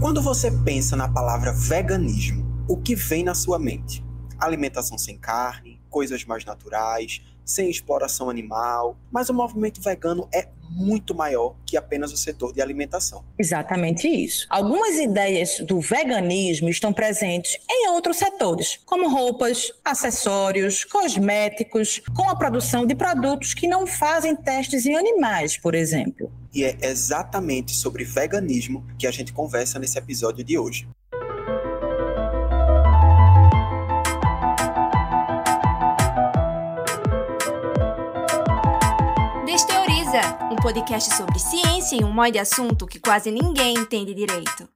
Quando você pensa na palavra veganismo, o que vem na sua mente? Alimentação sem carne, coisas mais naturais, sem exploração animal, mas o movimento vegano é muito maior que apenas o setor de alimentação. Exatamente isso. Algumas ideias do veganismo estão presentes em outros setores, como roupas, acessórios, cosméticos, com a produção de produtos que não fazem testes em animais, por exemplo. E é exatamente sobre veganismo que a gente conversa nesse episódio de hoje. Podcast sobre ciência e um monte de assunto que quase ninguém entende direito.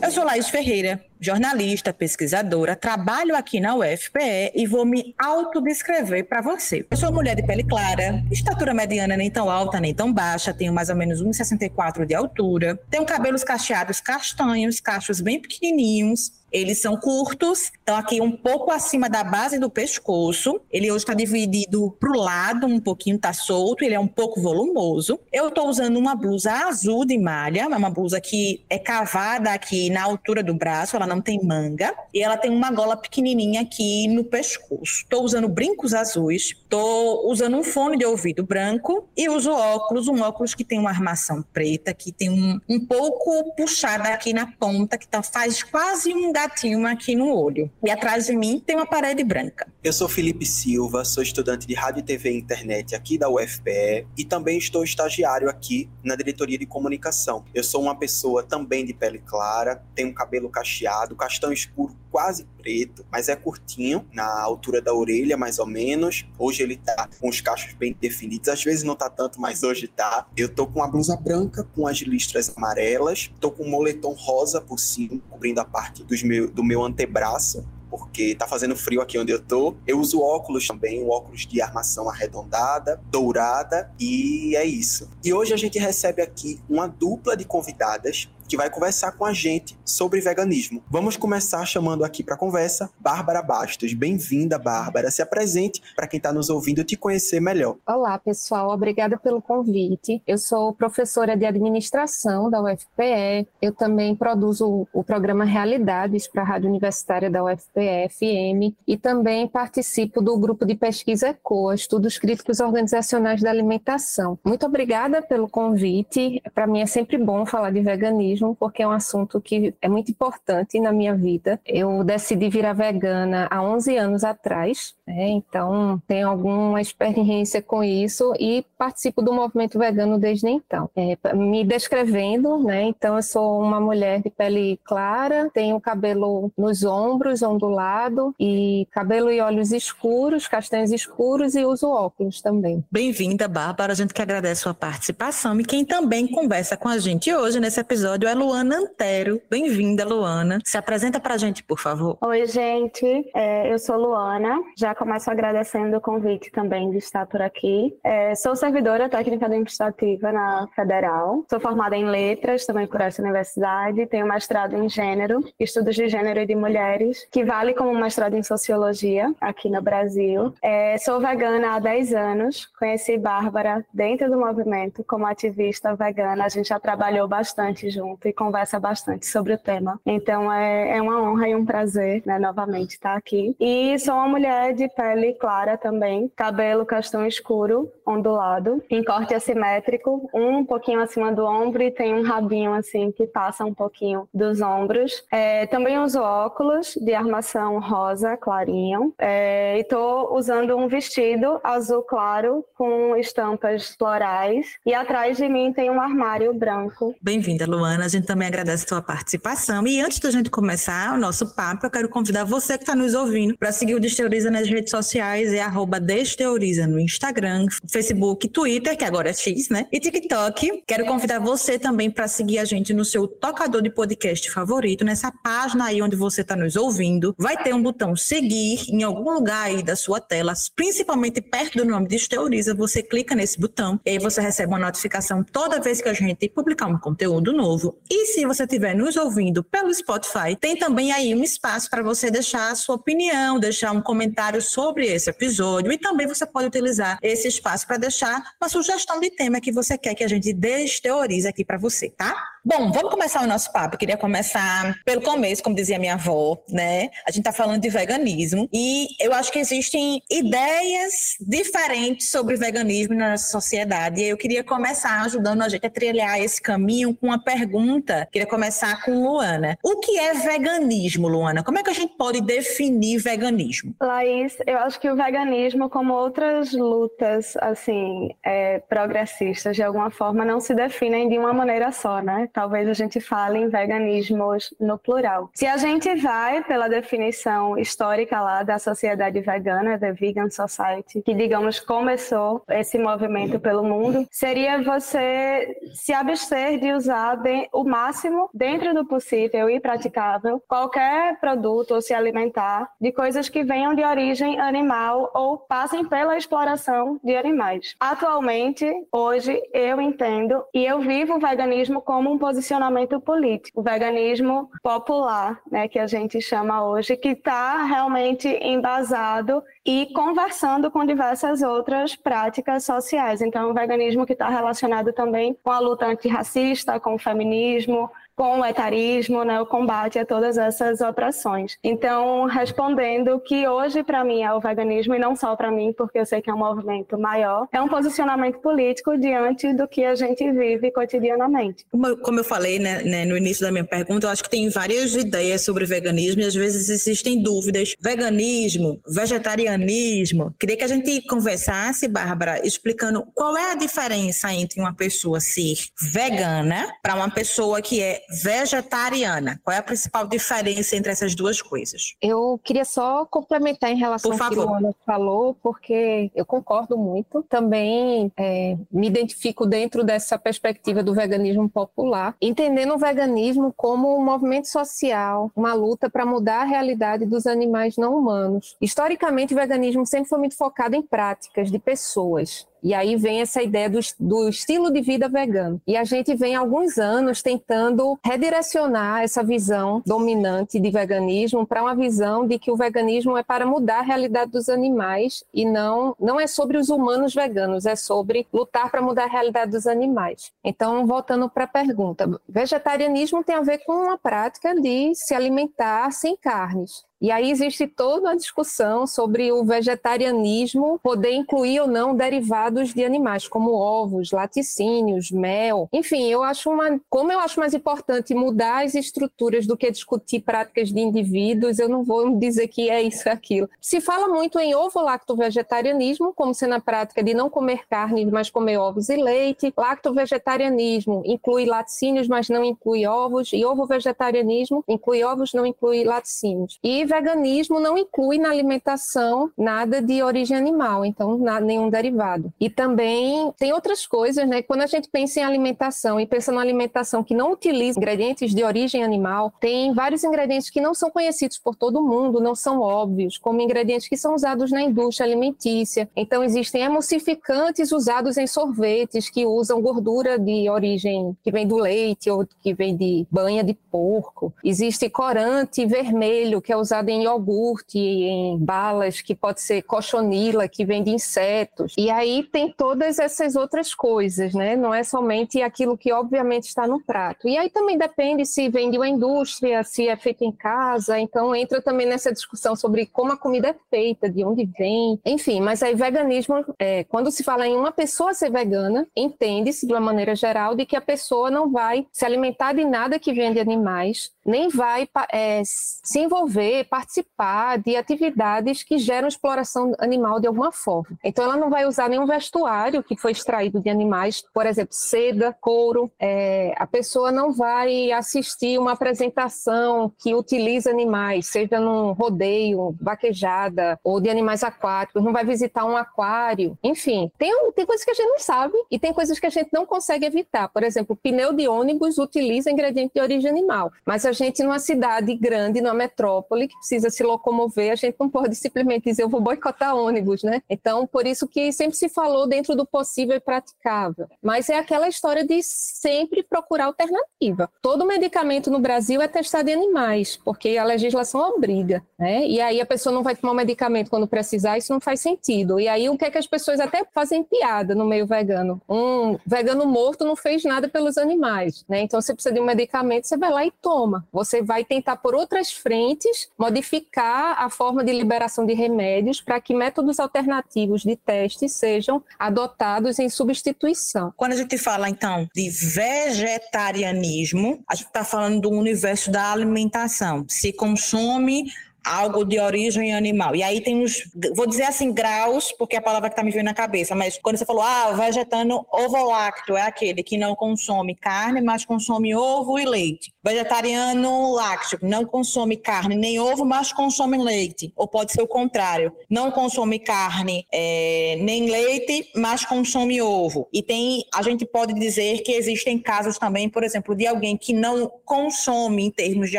Eu sou Laís Ferreira, jornalista, pesquisadora, trabalho aqui na UFPE e vou me autodescrever para você. Eu sou mulher de pele clara, estatura mediana nem tão alta nem tão baixa, tenho mais ou menos 1,64 de altura, tenho cabelos cacheados castanhos, cachos bem pequenininhos, eles são curtos, estão aqui um pouco acima da base do pescoço. Ele hoje está dividido para o lado, um pouquinho está solto, ele é um pouco volumoso. Eu estou usando uma blusa azul de malha, é uma blusa que é cavada aqui na altura do braço, ela não tem manga, e ela tem uma gola pequenininha aqui no pescoço. Estou usando brincos azuis, estou usando um fone de ouvido branco e uso óculos, um óculos que tem uma armação preta, que tem um, um pouco puxada aqui na ponta, que tá, faz quase um gatinho aqui no olho. E atrás de mim tem uma parede branca. Eu sou Felipe Silva, sou estudante de Rádio, TV e Internet aqui da UFPE e também estou estagiário aqui na diretoria de comunicação. Eu sou uma pessoa também de pele clara, tenho cabelo cacheado, castanho escuro quase preto, mas é curtinho, na altura da orelha mais ou menos. Hoje ele tá com os cachos bem definidos, às vezes não tá tanto, mas hoje tá. Eu tô com uma blusa branca com as listras amarelas, tô com um moletom rosa por cima, cobrindo a parte dos meu, do meu antebraço porque tá fazendo frio aqui onde eu tô. Eu uso óculos também, um óculos de armação arredondada, dourada, e é isso. E hoje a gente recebe aqui uma dupla de convidadas que vai conversar com a gente sobre veganismo. Vamos começar chamando aqui para conversa Bárbara Bastos. Bem-vinda, Bárbara. Se apresente para quem está nos ouvindo te conhecer melhor. Olá, pessoal. Obrigada pelo convite. Eu sou professora de administração da UFPE. Eu também produzo o programa Realidades para a Rádio Universitária da UFPE FM e também participo do grupo de pesquisa ECOA, Estudos Críticos Organizacionais da Alimentação. Muito obrigada pelo convite. Para mim é sempre bom falar de veganismo porque é um assunto que é muito importante na minha vida. Eu decidi virar vegana há 11 anos atrás, né? então tenho alguma experiência com isso e participo do movimento vegano desde então. É, me descrevendo, né? então eu sou uma mulher de pele clara, tenho cabelo nos ombros, ondulado, e cabelo e olhos escuros, castanhos escuros e uso óculos também. Bem-vinda, Bárbara. A gente que agradece a sua participação e quem também conversa com a gente hoje nesse episódio episódio é Luana Antero. Bem-vinda, Luana. Se apresenta para a gente, por favor. Oi, gente. É, eu sou Luana. Já começo agradecendo o convite também de estar por aqui. É, sou servidora técnica administrativa na Federal. Sou formada em letras também por essa universidade. Tenho mestrado em gênero, estudos de gênero e de mulheres, que vale como mestrado em sociologia aqui no Brasil. É, sou vegana há 10 anos. Conheci Bárbara dentro do movimento como ativista vegana. A gente já trabalhou bastante junto junto e conversa bastante sobre o tema. Então é, é uma honra e um prazer, né, novamente estar aqui. E sou uma mulher de pele clara também, cabelo castanho escuro, ondulado, em corte assimétrico, um pouquinho acima do ombro e tem um rabinho assim que passa um pouquinho dos ombros. É, também uso óculos de armação rosa clarinho é, e tô usando um vestido azul claro com estampas florais e atrás de mim tem um armário branco. Bem-vinda, Luana. A gente também agradece a sua participação. E antes da gente começar o nosso papo, eu quero convidar você que está nos ouvindo para seguir o Desteoriza nas redes sociais, é arroba Desteoriza no Instagram, Facebook, Twitter, que agora é X, né? E TikTok. Quero convidar você também para seguir a gente no seu tocador de podcast favorito, nessa página aí onde você está nos ouvindo. Vai ter um botão seguir em algum lugar aí da sua tela, principalmente perto do nome Desteoriza. Você clica nesse botão e aí você recebe uma notificação toda vez que a gente publicar um conteúdo novo E se você estiver nos ouvindo pelo Spotify, tem também aí um espaço para você deixar a sua opinião, deixar um comentário sobre esse episódio e também você pode utilizar esse espaço para deixar uma sugestão de tema que você quer que a gente desteorize aqui para você, tá? Bom, vamos começar o nosso papo. Eu queria começar pelo começo, como dizia minha avó, né? A gente está falando de veganismo e eu acho que existem ideias diferentes sobre veganismo na nossa sociedade. E eu queria começar ajudando a gente a trilhar esse caminho com uma pergunta. Queria começar com Luana. O que é veganismo, Luana? Como é que a gente pode definir veganismo? Laís, eu acho que o veganismo, como outras lutas assim é, progressistas, de alguma forma, não se definem de uma maneira só, né? Talvez a gente fale em veganismos no plural. Se a gente vai pela definição histórica lá da sociedade vegana, The Vegan Society, que digamos começou esse movimento pelo mundo, seria você se abster de usar o máximo dentro do possível e praticável qualquer produto ou se alimentar de coisas que venham de origem animal ou passem pela exploração de animais. Atualmente, hoje eu entendo e eu vivo o veganismo como um posicionamento político, o veganismo popular, né, que a gente chama hoje, que está realmente embasado e conversando com diversas outras práticas sociais. Então, o veganismo que está relacionado também com a luta antirracista, com o feminismo, com o etarismo, né, o combate a todas essas opressões. Então, respondendo que hoje para mim é o veganismo e não só para mim, porque eu sei que é um movimento maior, é um posicionamento político diante do que a gente vive cotidianamente. Como, eu falei né, né, no início da minha pergunta, eu acho que tem várias ideias sobre veganismo e às vezes existem dúvidas. Veganismo, vegetarianismo. Queria que a gente conversasse, Bárbara, explicando qual é a diferença entre uma pessoa ser vegana para uma pessoa que é vegetariana. Qual é a principal diferença entre essas duas coisas? Eu queria só complementar em relação ao que a Ana falou, porque eu concordo muito. Também é, me identifico dentro dessa perspectiva do veganismo popular, entendendo o veganismo como um movimento social, uma luta para mudar a realidade dos animais não humanos. Historicamente, o veganismo sempre foi muito focado em práticas de pessoas. E aí vem essa ideia do, do estilo de vida vegano. E a gente vem há alguns anos tentando redirecionar essa visão dominante de veganismo para uma visão de que o veganismo é para mudar a realidade dos animais e não, não é sobre os humanos veganos, é sobre lutar para mudar a realidade dos animais. Então, voltando para a pergunta, vegetarianismo tem a ver com uma prática de se alimentar sem carnes. E aí existe toda uma discussão sobre o vegetarianismo poder incluir ou não derivados de animais, como ovos, laticínios, mel. Enfim, eu acho uma. Como eu acho mais importante mudar as estruturas do que discutir práticas de indivíduos, eu não vou dizer que é isso ou aquilo. Se fala muito em ovo-lacto-vegetarianismo, como sendo a prática de não comer carne, mas comer ovos e leite. Lacto-vegetarianismo inclui laticínios, mas não inclui ovos. E ovo-vegetarianismo inclui ovos, não inclui laticínios. E veganismo não inclui na alimentação nada de origem animal, então nada, nenhum derivado. E também tem outras coisas, né? Quando a gente pensa em alimentação e pensa numa alimentação que não utiliza ingredientes de origem animal, tem vários ingredientes que não são conhecidos por todo mundo, não são óbvios, como ingredientes que são usados na indústria alimentícia. Então existem emulsificantes usados em sorvetes que usam gordura de origem que vem do leite ou que vem de banha de porco. Existe corante vermelho que é usado em iogurte, em balas, que pode ser cochonila, que vem de insetos. E aí tem todas essas outras coisas, né? Não é somente aquilo que obviamente está no prato. E aí também depende se vem de uma indústria, se é feito em casa. Então entra também nessa discussão sobre como a comida é feita, de onde vem. Enfim, mas aí veganismo, é, quando se fala em uma pessoa ser vegana, entende-se de uma maneira geral de que a pessoa não vai se alimentar de nada que vem de animais, nem vai é, se envolver, participar de atividades que geram exploração animal de alguma forma. Então, ela não vai usar nenhum vestuário que foi extraído de animais, por exemplo, seda, couro. É, a pessoa não vai assistir uma apresentação que utiliza animais, seja num rodeio, vaquejada ou de animais aquáticos, não vai visitar um aquário. Enfim, tem, tem coisas que a gente não sabe e tem coisas que a gente não consegue evitar. Por exemplo, pneu de ônibus utiliza ingrediente de origem animal, mas a gente, numa cidade grande, numa metrópole, que precisa se locomover, a gente não pode simplesmente dizer eu vou boicotar ônibus, né? Então, por isso que sempre se falou dentro do possível e praticável. Mas é aquela história de sempre procurar alternativa. Todo medicamento no Brasil é testado em animais, porque a legislação obriga, né? E aí a pessoa não vai tomar o medicamento quando precisar, isso não faz sentido. E aí o que é que as pessoas até fazem piada no meio vegano? Um vegano morto não fez nada pelos animais, né? Então você precisa de um medicamento, você vai lá e toma. Você vai tentar por outras frentes modificar a forma de liberação de remédios para que métodos alternativos de teste sejam adotados em substituição. Quando a gente fala então de vegetarianismo, a gente está falando do universo da alimentação. Se consome algo de origem animal. E aí tem uns, vou dizer assim, graus, porque é a palavra que está me vindo na cabeça, mas quando você falou, ah, vegetano ovolacto é aquele que não consome carne, mas consome ovo e leite. Vegetariano lácteo, não consome carne nem ovo, mas consome leite. Ou pode ser o contrário, não consome carne é, nem leite, mas consome ovo. E tem, a gente pode dizer que existem casos também, por exemplo, de alguém que não consome em termos de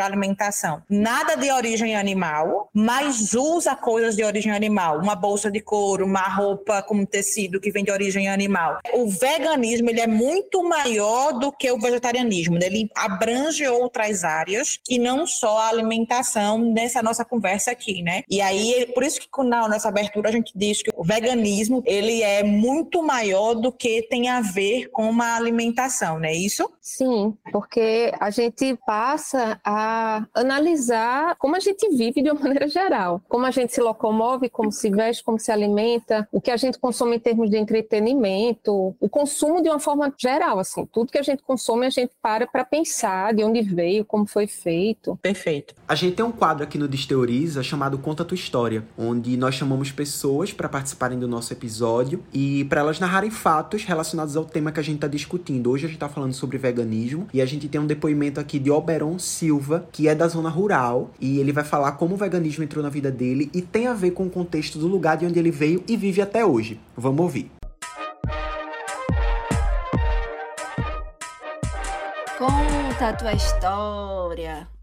alimentação nada de origem animal, mas usa coisas de origem animal, uma bolsa de couro, uma roupa com tecido que vem de origem animal. O veganismo ele é muito maior do que o vegetarianismo, ele abrange outras áreas e não só a alimentação nessa nossa conversa aqui, né? E aí, por isso que na nossa abertura a gente diz que o veganismo, ele é muito maior do que tem a ver com uma alimentação, não é isso? Sim, porque a gente passa a analisar como a gente vive de uma maneira geral, como a gente se locomove, como se veste, como se alimenta, o que a gente consome em termos de entretenimento, o consumo de uma forma geral, assim, tudo que a gente consome a gente para para pensar de onde veio, como foi feito. Perfeito. A gente tem um quadro aqui no Desteoriza chamado Conta Tua História, onde nós chamamos pessoas para participarem do nosso episódio e para elas narrarem fatos relacionados ao tema que a gente está discutindo. Hoje a gente está falando sobre veganismo e a gente tem um depoimento aqui de Oberon Silva, que é da zona rural, e ele vai falar como o veganismo entrou na vida dele e tem a ver com o contexto do lugar de onde ele veio e vive até hoje. Vamos ouvir. Conta a tua história.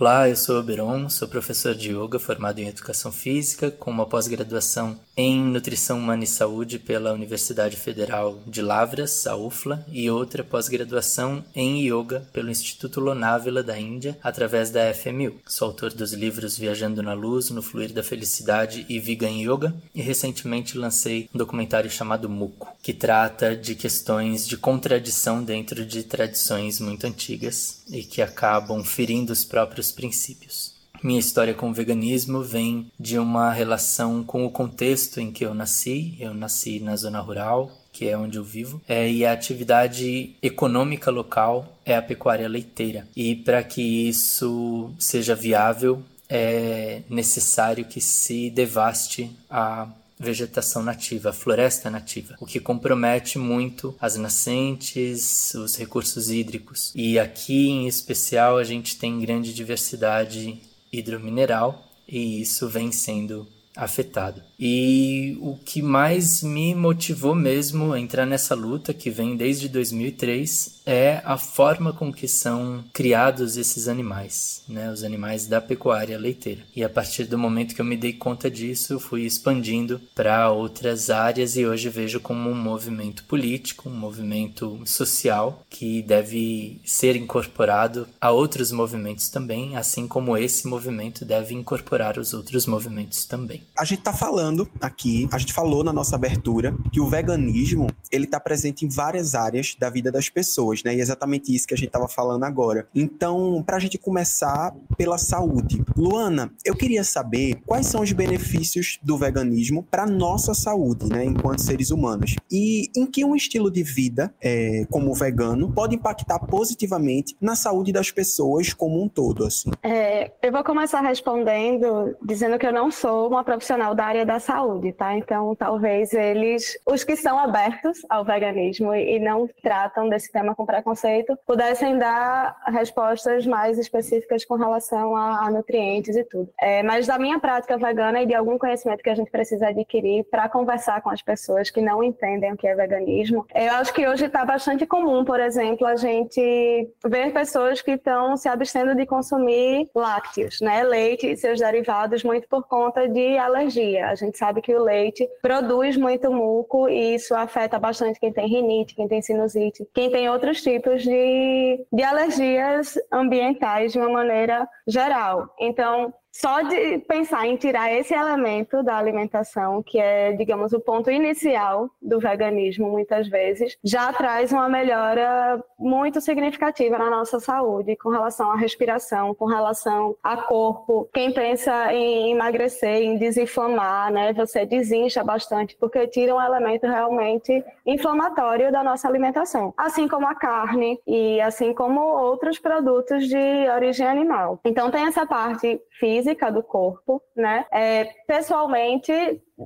Olá, eu sou o Beron, sou professor de yoga formado em educação física, com uma pós-graduação em nutrição humana e saúde pela Universidade Federal de Lavras, a UFLA, e outra pós-graduação em yoga pelo Instituto Lonávila da Índia, através da FMU. Sou autor dos livros Viajando na Luz, No Fluir da Felicidade e Vegan Yoga, e recentemente lancei um documentário chamado Muco, que trata de questões de contradição dentro de tradições muito antigas e que acabam ferindo os próprios princípios. Minha história com o veganismo vem de uma relação com o contexto em que eu nasci. Eu nasci na zona rural, que é onde eu vivo, é, e a atividade econômica local é a pecuária leiteira. E para que isso seja viável, é necessário que se devaste a vegetação nativa, floresta nativa, o que compromete muito as nascentes, os recursos hídricos. E aqui em especial a gente tem grande diversidade hidromineral e isso vem sendo afetado. E o que mais me motivou mesmo a entrar nessa luta, que vem desde 2003, é a forma com que são criados esses animais, né, os animais da pecuária leiteira. E a partir do momento que eu me dei conta disso, eu fui expandindo para outras áreas e hoje vejo como um movimento político, um movimento social que deve ser incorporado a outros movimentos também, assim como esse movimento deve incorporar os outros movimentos também. A gente está falando aqui, a gente falou na nossa abertura que o veganismo ele está presente em várias áreas da vida das pessoas, né? E é exatamente isso que a gente estava falando agora. Então, para a gente começar pela saúde, Luana, eu queria saber quais são os benefícios do veganismo para nossa saúde, né? Enquanto seres humanos e em que um estilo de vida é, como o vegano pode impactar positivamente na saúde das pessoas como um todo, assim. É, eu vou começar respondendo dizendo que eu não sou uma profissional da área da saúde, tá? Então, talvez eles, os que são abertos ao veganismo e não tratam desse tema com preconceito, pudessem dar respostas mais específicas com relação a, a nutrientes e tudo. É, mas da minha prática vegana e de algum conhecimento que a gente precisa adquirir para conversar com as pessoas que não entendem o que é veganismo, eu acho que hoje está bastante comum, por exemplo, a gente ver pessoas que estão se abstendo de consumir lácteos, né? Leite e seus derivados, muito por conta de alergia. A gente sabe que o leite produz muito muco e isso afeta bastante quem tem rinite, quem tem sinusite, quem tem outros tipos de, de alergias ambientais de uma maneira geral. Então, só de pensar em tirar esse elemento da alimentação, que é, digamos, o ponto inicial do veganismo, muitas vezes, já traz uma melhora muito significativa na nossa saúde, com relação à respiração, com relação a corpo. Quem pensa em emagrecer, em desinflamar, né, você desincha bastante, porque tira um elemento realmente inflamatório da nossa alimentação, assim como a carne e assim como outros produtos de origem animal. Então, tem essa parte física do corpo, né? É, pessoalmente,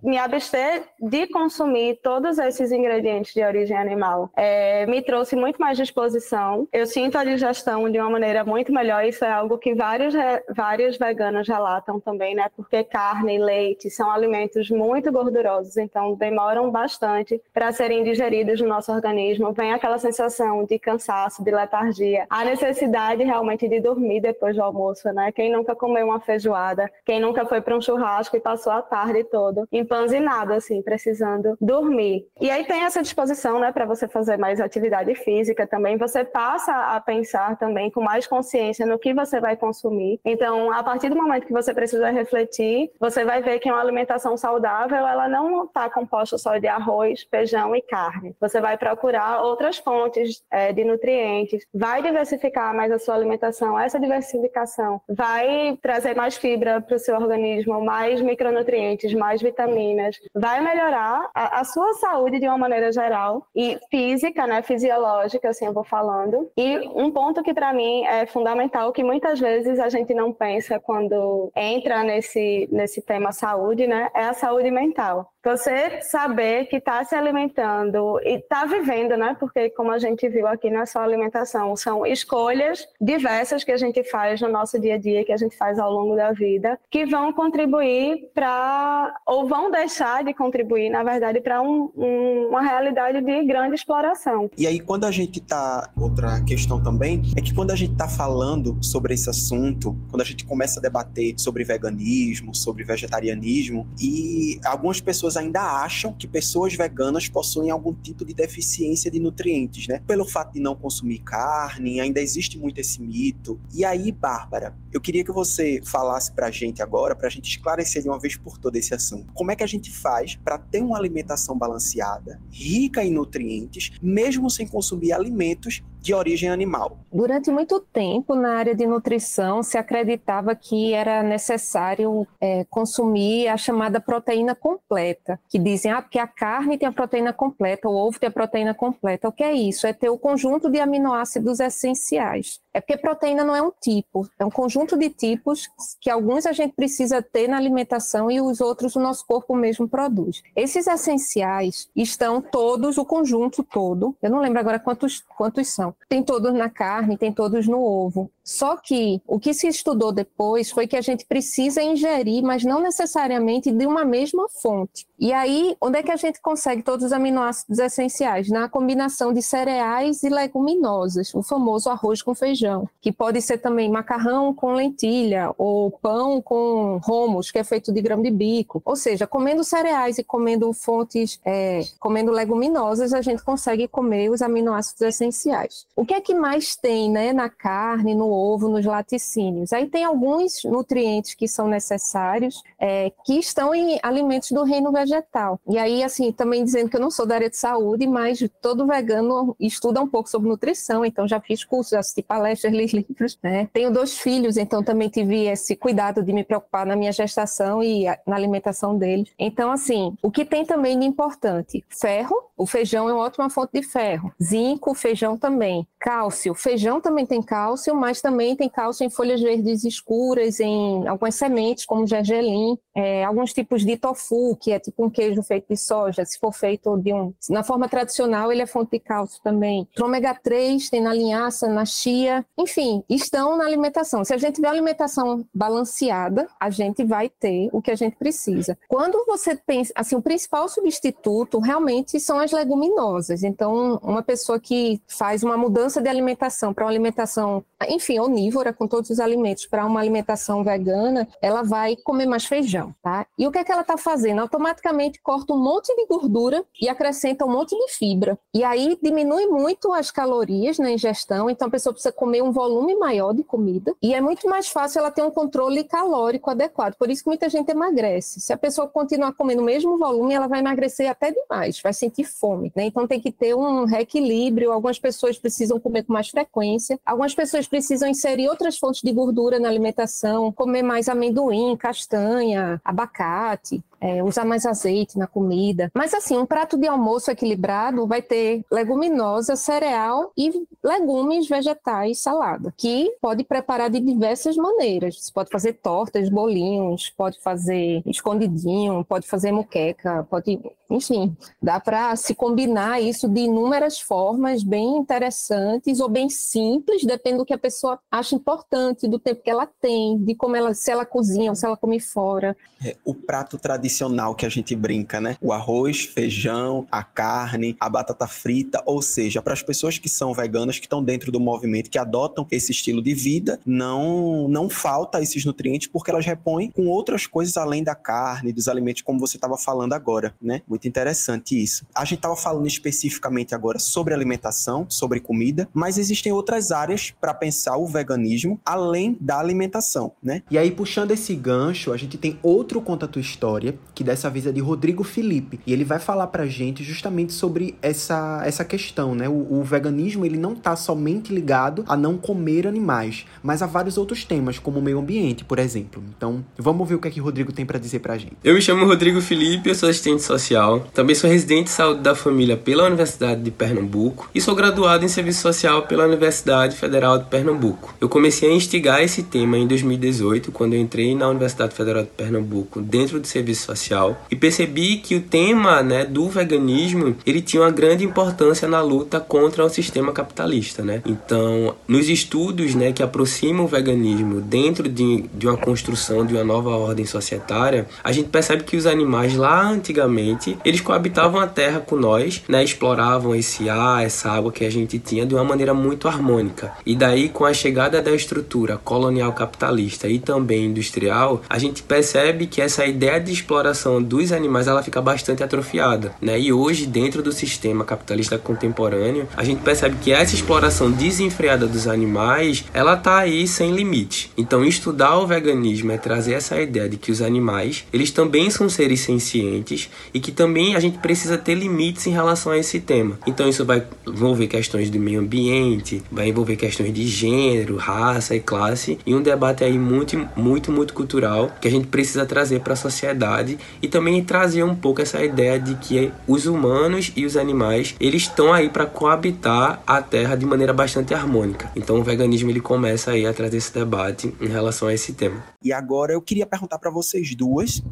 me abster de consumir todos esses ingredientes de origem animal é, me trouxe muito mais disposição. Eu sinto a digestão de uma maneira muito melhor. Isso é algo que vários, vários veganos relatam também, né? Porque carne leite são alimentos muito gordurosos, então demoram bastante para serem digeridos no nosso organismo. Vem aquela sensação de cansaço, de letargia, a necessidade realmente de dormir depois do almoço, né? Quem nunca comeu uma feijoada, quem nunca foi para um churrasco e passou a tarde toda empanzinado, assim, precisando dormir. E aí tem essa disposição, né, para você fazer mais atividade física também. Você passa a pensar também com mais consciência no que você vai consumir. Então, a partir do momento que você precisa refletir, você vai ver que uma alimentação saudável, ela não está composta só de arroz, feijão e carne. Você vai procurar outras fontes é, de nutrientes, vai diversificar mais a sua alimentação. Essa diversificação vai trazer mais fibra para o seu organismo, mais micronutrientes, mais vitaminas vitaminas, vai melhorar a, a, sua saúde de uma maneira geral e física, né, fisiológica, assim eu vou falando. E um ponto que para mim é fundamental, que muitas vezes a gente não pensa quando entra nesse, nesse tema saúde, né, é a saúde mental. Você saber que está se alimentando e está vivendo, né? Porque, como a gente viu aqui, não é só alimentação, são escolhas diversas que a gente faz no nosso dia a dia, que a gente faz ao longo da vida, que vão contribuir para, ou vão deixar de contribuir, na verdade, para um, um, uma realidade de grande exploração. E aí, quando a gente está. Outra questão também é que quando a gente está falando sobre esse assunto, quando a gente começa a debater sobre veganismo, sobre vegetarianismo, e algumas pessoas pessoas ainda acham que pessoas veganas possuem algum tipo de deficiência de nutrientes, né? Pelo fato de não consumir carne, ainda existe muito esse mito. E aí, Bárbara, eu queria que você falasse pra gente agora, pra gente esclarecer de uma vez por toda esse assunto. Como é que a gente faz para ter uma alimentação balanceada, rica em nutrientes, mesmo sem consumir alimentos de origem animal. Durante muito tempo, na área de nutrição, se acreditava que era necessário é, consumir a chamada proteína completa, que dizem, ah, porque a carne tem a proteína completa, o ovo tem a proteína completa. O que é isso? É ter o conjunto de aminoácidos essenciais. É porque proteína não é um tipo, é um conjunto de tipos que alguns a gente precisa ter na alimentação e os outros o nosso corpo mesmo produz. Esses essenciais estão todos, o conjunto todo, eu não lembro agora quantos, quantos são, tem todos na carne, tem todos no ovo. Só que o que se estudou depois foi que a gente precisa ingerir, mas não necessariamente de uma mesma fonte. E aí, onde é que a gente consegue todos os aminoácidos essenciais? Na combinação de cereais e leguminosas, o famoso arroz com feijão, que pode ser também macarrão com lentilha ou pão com romos, que é feito de grão de bico. Ou seja, comendo cereais e comendo fontes, é, comendo leguminosas, a gente consegue comer os aminoácidos essenciais. O que é que mais tem né, na carne, no ovo, nos laticínios. Aí tem alguns nutrientes que são necessários, é, que estão em alimentos do reino vegetal. E aí, assim, também dizendo que eu não sou da área de saúde, mas todo vegano estuda um pouco sobre nutrição, então já fiz cursos, assisti palestras, li livros, né? Tenho dois filhos, então também tive esse cuidado de me preocupar na minha gestação e na alimentação deles. Então, assim, o que tem também de importante? Ferro, o feijão é uma ótima fonte de ferro. Zinco, feijão também. Cálcio, feijão também tem cálcio, mas também tem cálcio em folhas verdes escuras, em algumas sementes, como gergelim. É, alguns tipos de tofu, que é tipo um queijo feito de soja, se for feito de um. Na forma tradicional, ele é fonte de cálcio também. O ômega 3 tem na linhaça, na chia, enfim, estão na alimentação. Se a gente tiver alimentação balanceada, a gente vai ter o que a gente precisa. Quando você pensa, assim, o principal substituto realmente são as leguminosas. Então, uma pessoa que faz uma mudança de alimentação para uma alimentação, enfim, onívora, com todos os alimentos, para uma alimentação vegana, ela vai comer mais feijão, tá? E o que é que ela está fazendo? Automaticamente corta um monte de gordura e acrescenta um monte de fibra. E aí diminui muito as calorias na ingestão, então a pessoa precisa comer um volume maior de comida e é muito mais fácil ela ter um controle calórico adequado. Por isso que muita gente emagrece. Se a pessoa continuar comendo o mesmo volume, ela vai emagrecer até demais, vai sentir fome, né? Então tem que ter um reequilíbrio. Algumas pessoas precisam comer com mais frequência, algumas pessoas precisam inserir outras fontes de gordura na alimentação, comer mais amendoim, castanha, abacate é, usar mais azeite na comida. Mas assim, um prato de almoço equilibrado vai ter leguminosa, cereal e legumes, vegetais, salada, que pode preparar de diversas maneiras. Você pode fazer tortas, bolinhos, pode fazer escondidinho, pode fazer muqueca, pode, enfim, dá para se combinar isso de inúmeras formas bem interessantes ou bem simples, depende do que a pessoa acha importante, do tempo que ela tem, de como ela, se ela cozinha ou se ela come fora. É, o prato tradicional tradicional que a gente brinca, né? O arroz, feijão, a carne, a batata frita, ou seja, para as pessoas que são veganas, que estão dentro do movimento, que adotam esse estilo de vida, não não falta esses nutrientes porque elas repõem com outras coisas além da carne, dos alimentos, como você estava falando agora, né? Muito interessante isso. A gente estava falando especificamente agora sobre alimentação, sobre comida, mas existem outras áreas para pensar o veganismo além da alimentação, né? E aí puxando esse gancho, a gente tem outro conta tua história que dessa vez é de Rodrigo Felipe. E ele vai falar pra gente justamente sobre essa, essa questão, né? O, o veganismo, ele não tá somente ligado a não comer animais, mas a vários outros temas, como o meio ambiente, por exemplo. Então, vamos ver o que é que o Rodrigo tem para dizer pra gente. Eu me chamo Rodrigo Felipe, eu sou assistente social. Também sou residente de saúde da família pela Universidade de Pernambuco e sou graduado em serviço social pela Universidade Federal de Pernambuco. Eu comecei a instigar esse tema em 2018, quando eu entrei na Universidade Federal de Pernambuco dentro do serviço social e percebi que o tema né, do veganismo ele tinha uma grande importância na luta contra o sistema capitalista. Né? Então, nos estudos né, que aproximam o veganismo dentro de, de uma construção de uma nova ordem societária, a gente percebe que os animais lá antigamente eles coabitavam a terra com nós, né, exploravam esse ar, essa água que a gente tinha de uma maneira muito harmônica. E daí, com a chegada da estrutura colonial capitalista e também industrial, a gente percebe que essa ideia de exploração exploração dos animais ela fica bastante atrofiada, né? E hoje dentro do sistema capitalista contemporâneo, a gente percebe que essa exploração desenfreada dos animais, ela tá aí sem limite. Então estudar o veganismo é trazer essa ideia de que os animais, eles também são seres sencientes e que também a gente precisa ter limites em relação a esse tema. Então isso vai envolver questões do meio ambiente, vai envolver questões de gênero, raça e classe e um debate aí muito muito muito cultural que a gente precisa trazer para a sociedade e também trazer um pouco essa ideia de que os humanos e os animais eles estão aí para coabitar a Terra de maneira bastante harmônica. Então o veganismo ele começa aí a trazer esse debate em relação a esse tema. E agora eu queria perguntar para vocês duas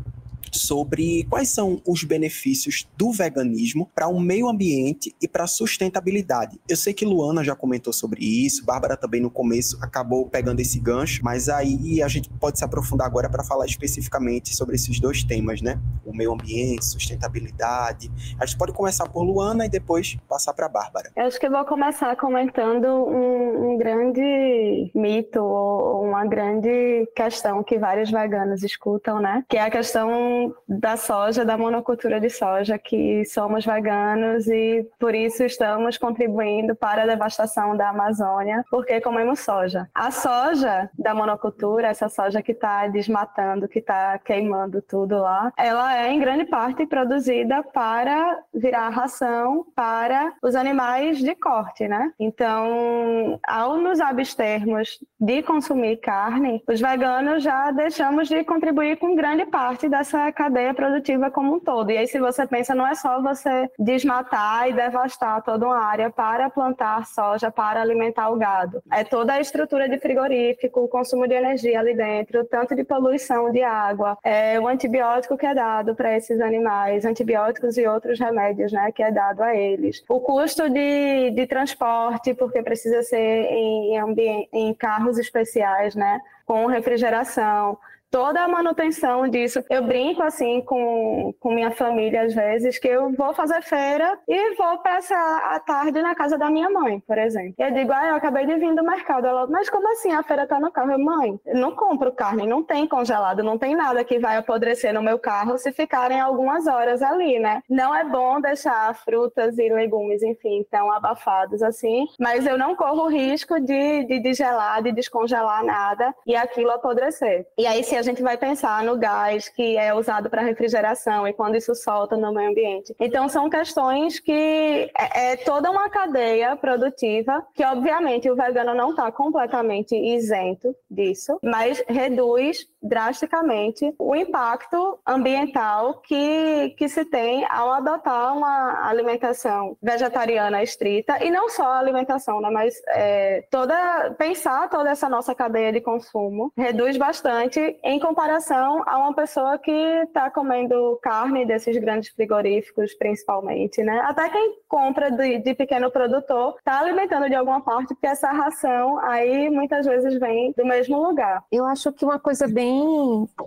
sobre quais são os benefícios do veganismo para o meio ambiente e para a sustentabilidade. Eu sei que Luana já comentou sobre isso, Bárbara também no começo acabou pegando esse gancho, mas aí a gente pode se aprofundar agora para falar especificamente sobre esses dois temas, né? O meio ambiente, sustentabilidade. A gente pode começar por Luana e depois passar para Bárbara. Eu acho que eu vou começar comentando um, um grande mito ou uma grande questão que vários veganos escutam, né? Que é a questão da soja, da monocultura de soja, que somos veganos e por isso estamos contribuindo para a devastação da Amazônia, porque comemos soja. A soja da monocultura, essa soja que está desmatando, que está queimando tudo lá, ela é em grande parte produzida para virar ração para os animais de corte, né? Então, ao nos abstermos de consumir carne, os veganos já deixamos de contribuir com grande parte dessa essa cadeia produtiva como um todo. E aí, se você pensa, não é só você desmatar e devastar toda uma área para plantar soja, para alimentar o gado. É toda a estrutura de frigorífico, o consumo de energia ali dentro, tanto de poluição de água, é o antibiótico que é dado para esses animais, antibióticos e outros remédios, né, que é dado a eles. O custo de, de transporte, porque precisa ser em, em, em carros especiais, né, com refrigeração toda a manutenção disso. Eu brinco assim com, com minha família às vezes que eu vou fazer feira e vou passar a tarde na casa da minha mãe, por exemplo. E eu digo, ah, eu acabei de vir do mercado. Ela, mas como assim a feira tá no carro? Eu, mãe, eu não compro carne, não tem congelado, não tem nada que vai apodrecer no meu carro se ficarem algumas horas ali, né? Não é bom deixar frutas e legumes, enfim, tão abafados assim, mas eu não corro o risco de, de, de gelar, de descongelar nada e aquilo apodrecer. E aí, se a gente vai pensar no gás que é usado para refrigeração e quando isso solta no meio ambiente. Então, são questões que é, é toda uma cadeia produtiva que, obviamente, o vegano não está completamente isento disso, mas reduz drasticamente o impacto ambiental que, que se tem ao adotar uma alimentação vegetariana estrita e não só a alimentação, né, mas é, toda pensar toda essa nossa cadeia de consumo reduz bastante em comparação a uma pessoa que está comendo carne desses grandes frigoríficos, principalmente, né? Até quem compra de, de pequeno produtor está alimentando de alguma parte, porque essa ração aí muitas vezes vem do mesmo lugar. Eu acho que uma coisa bem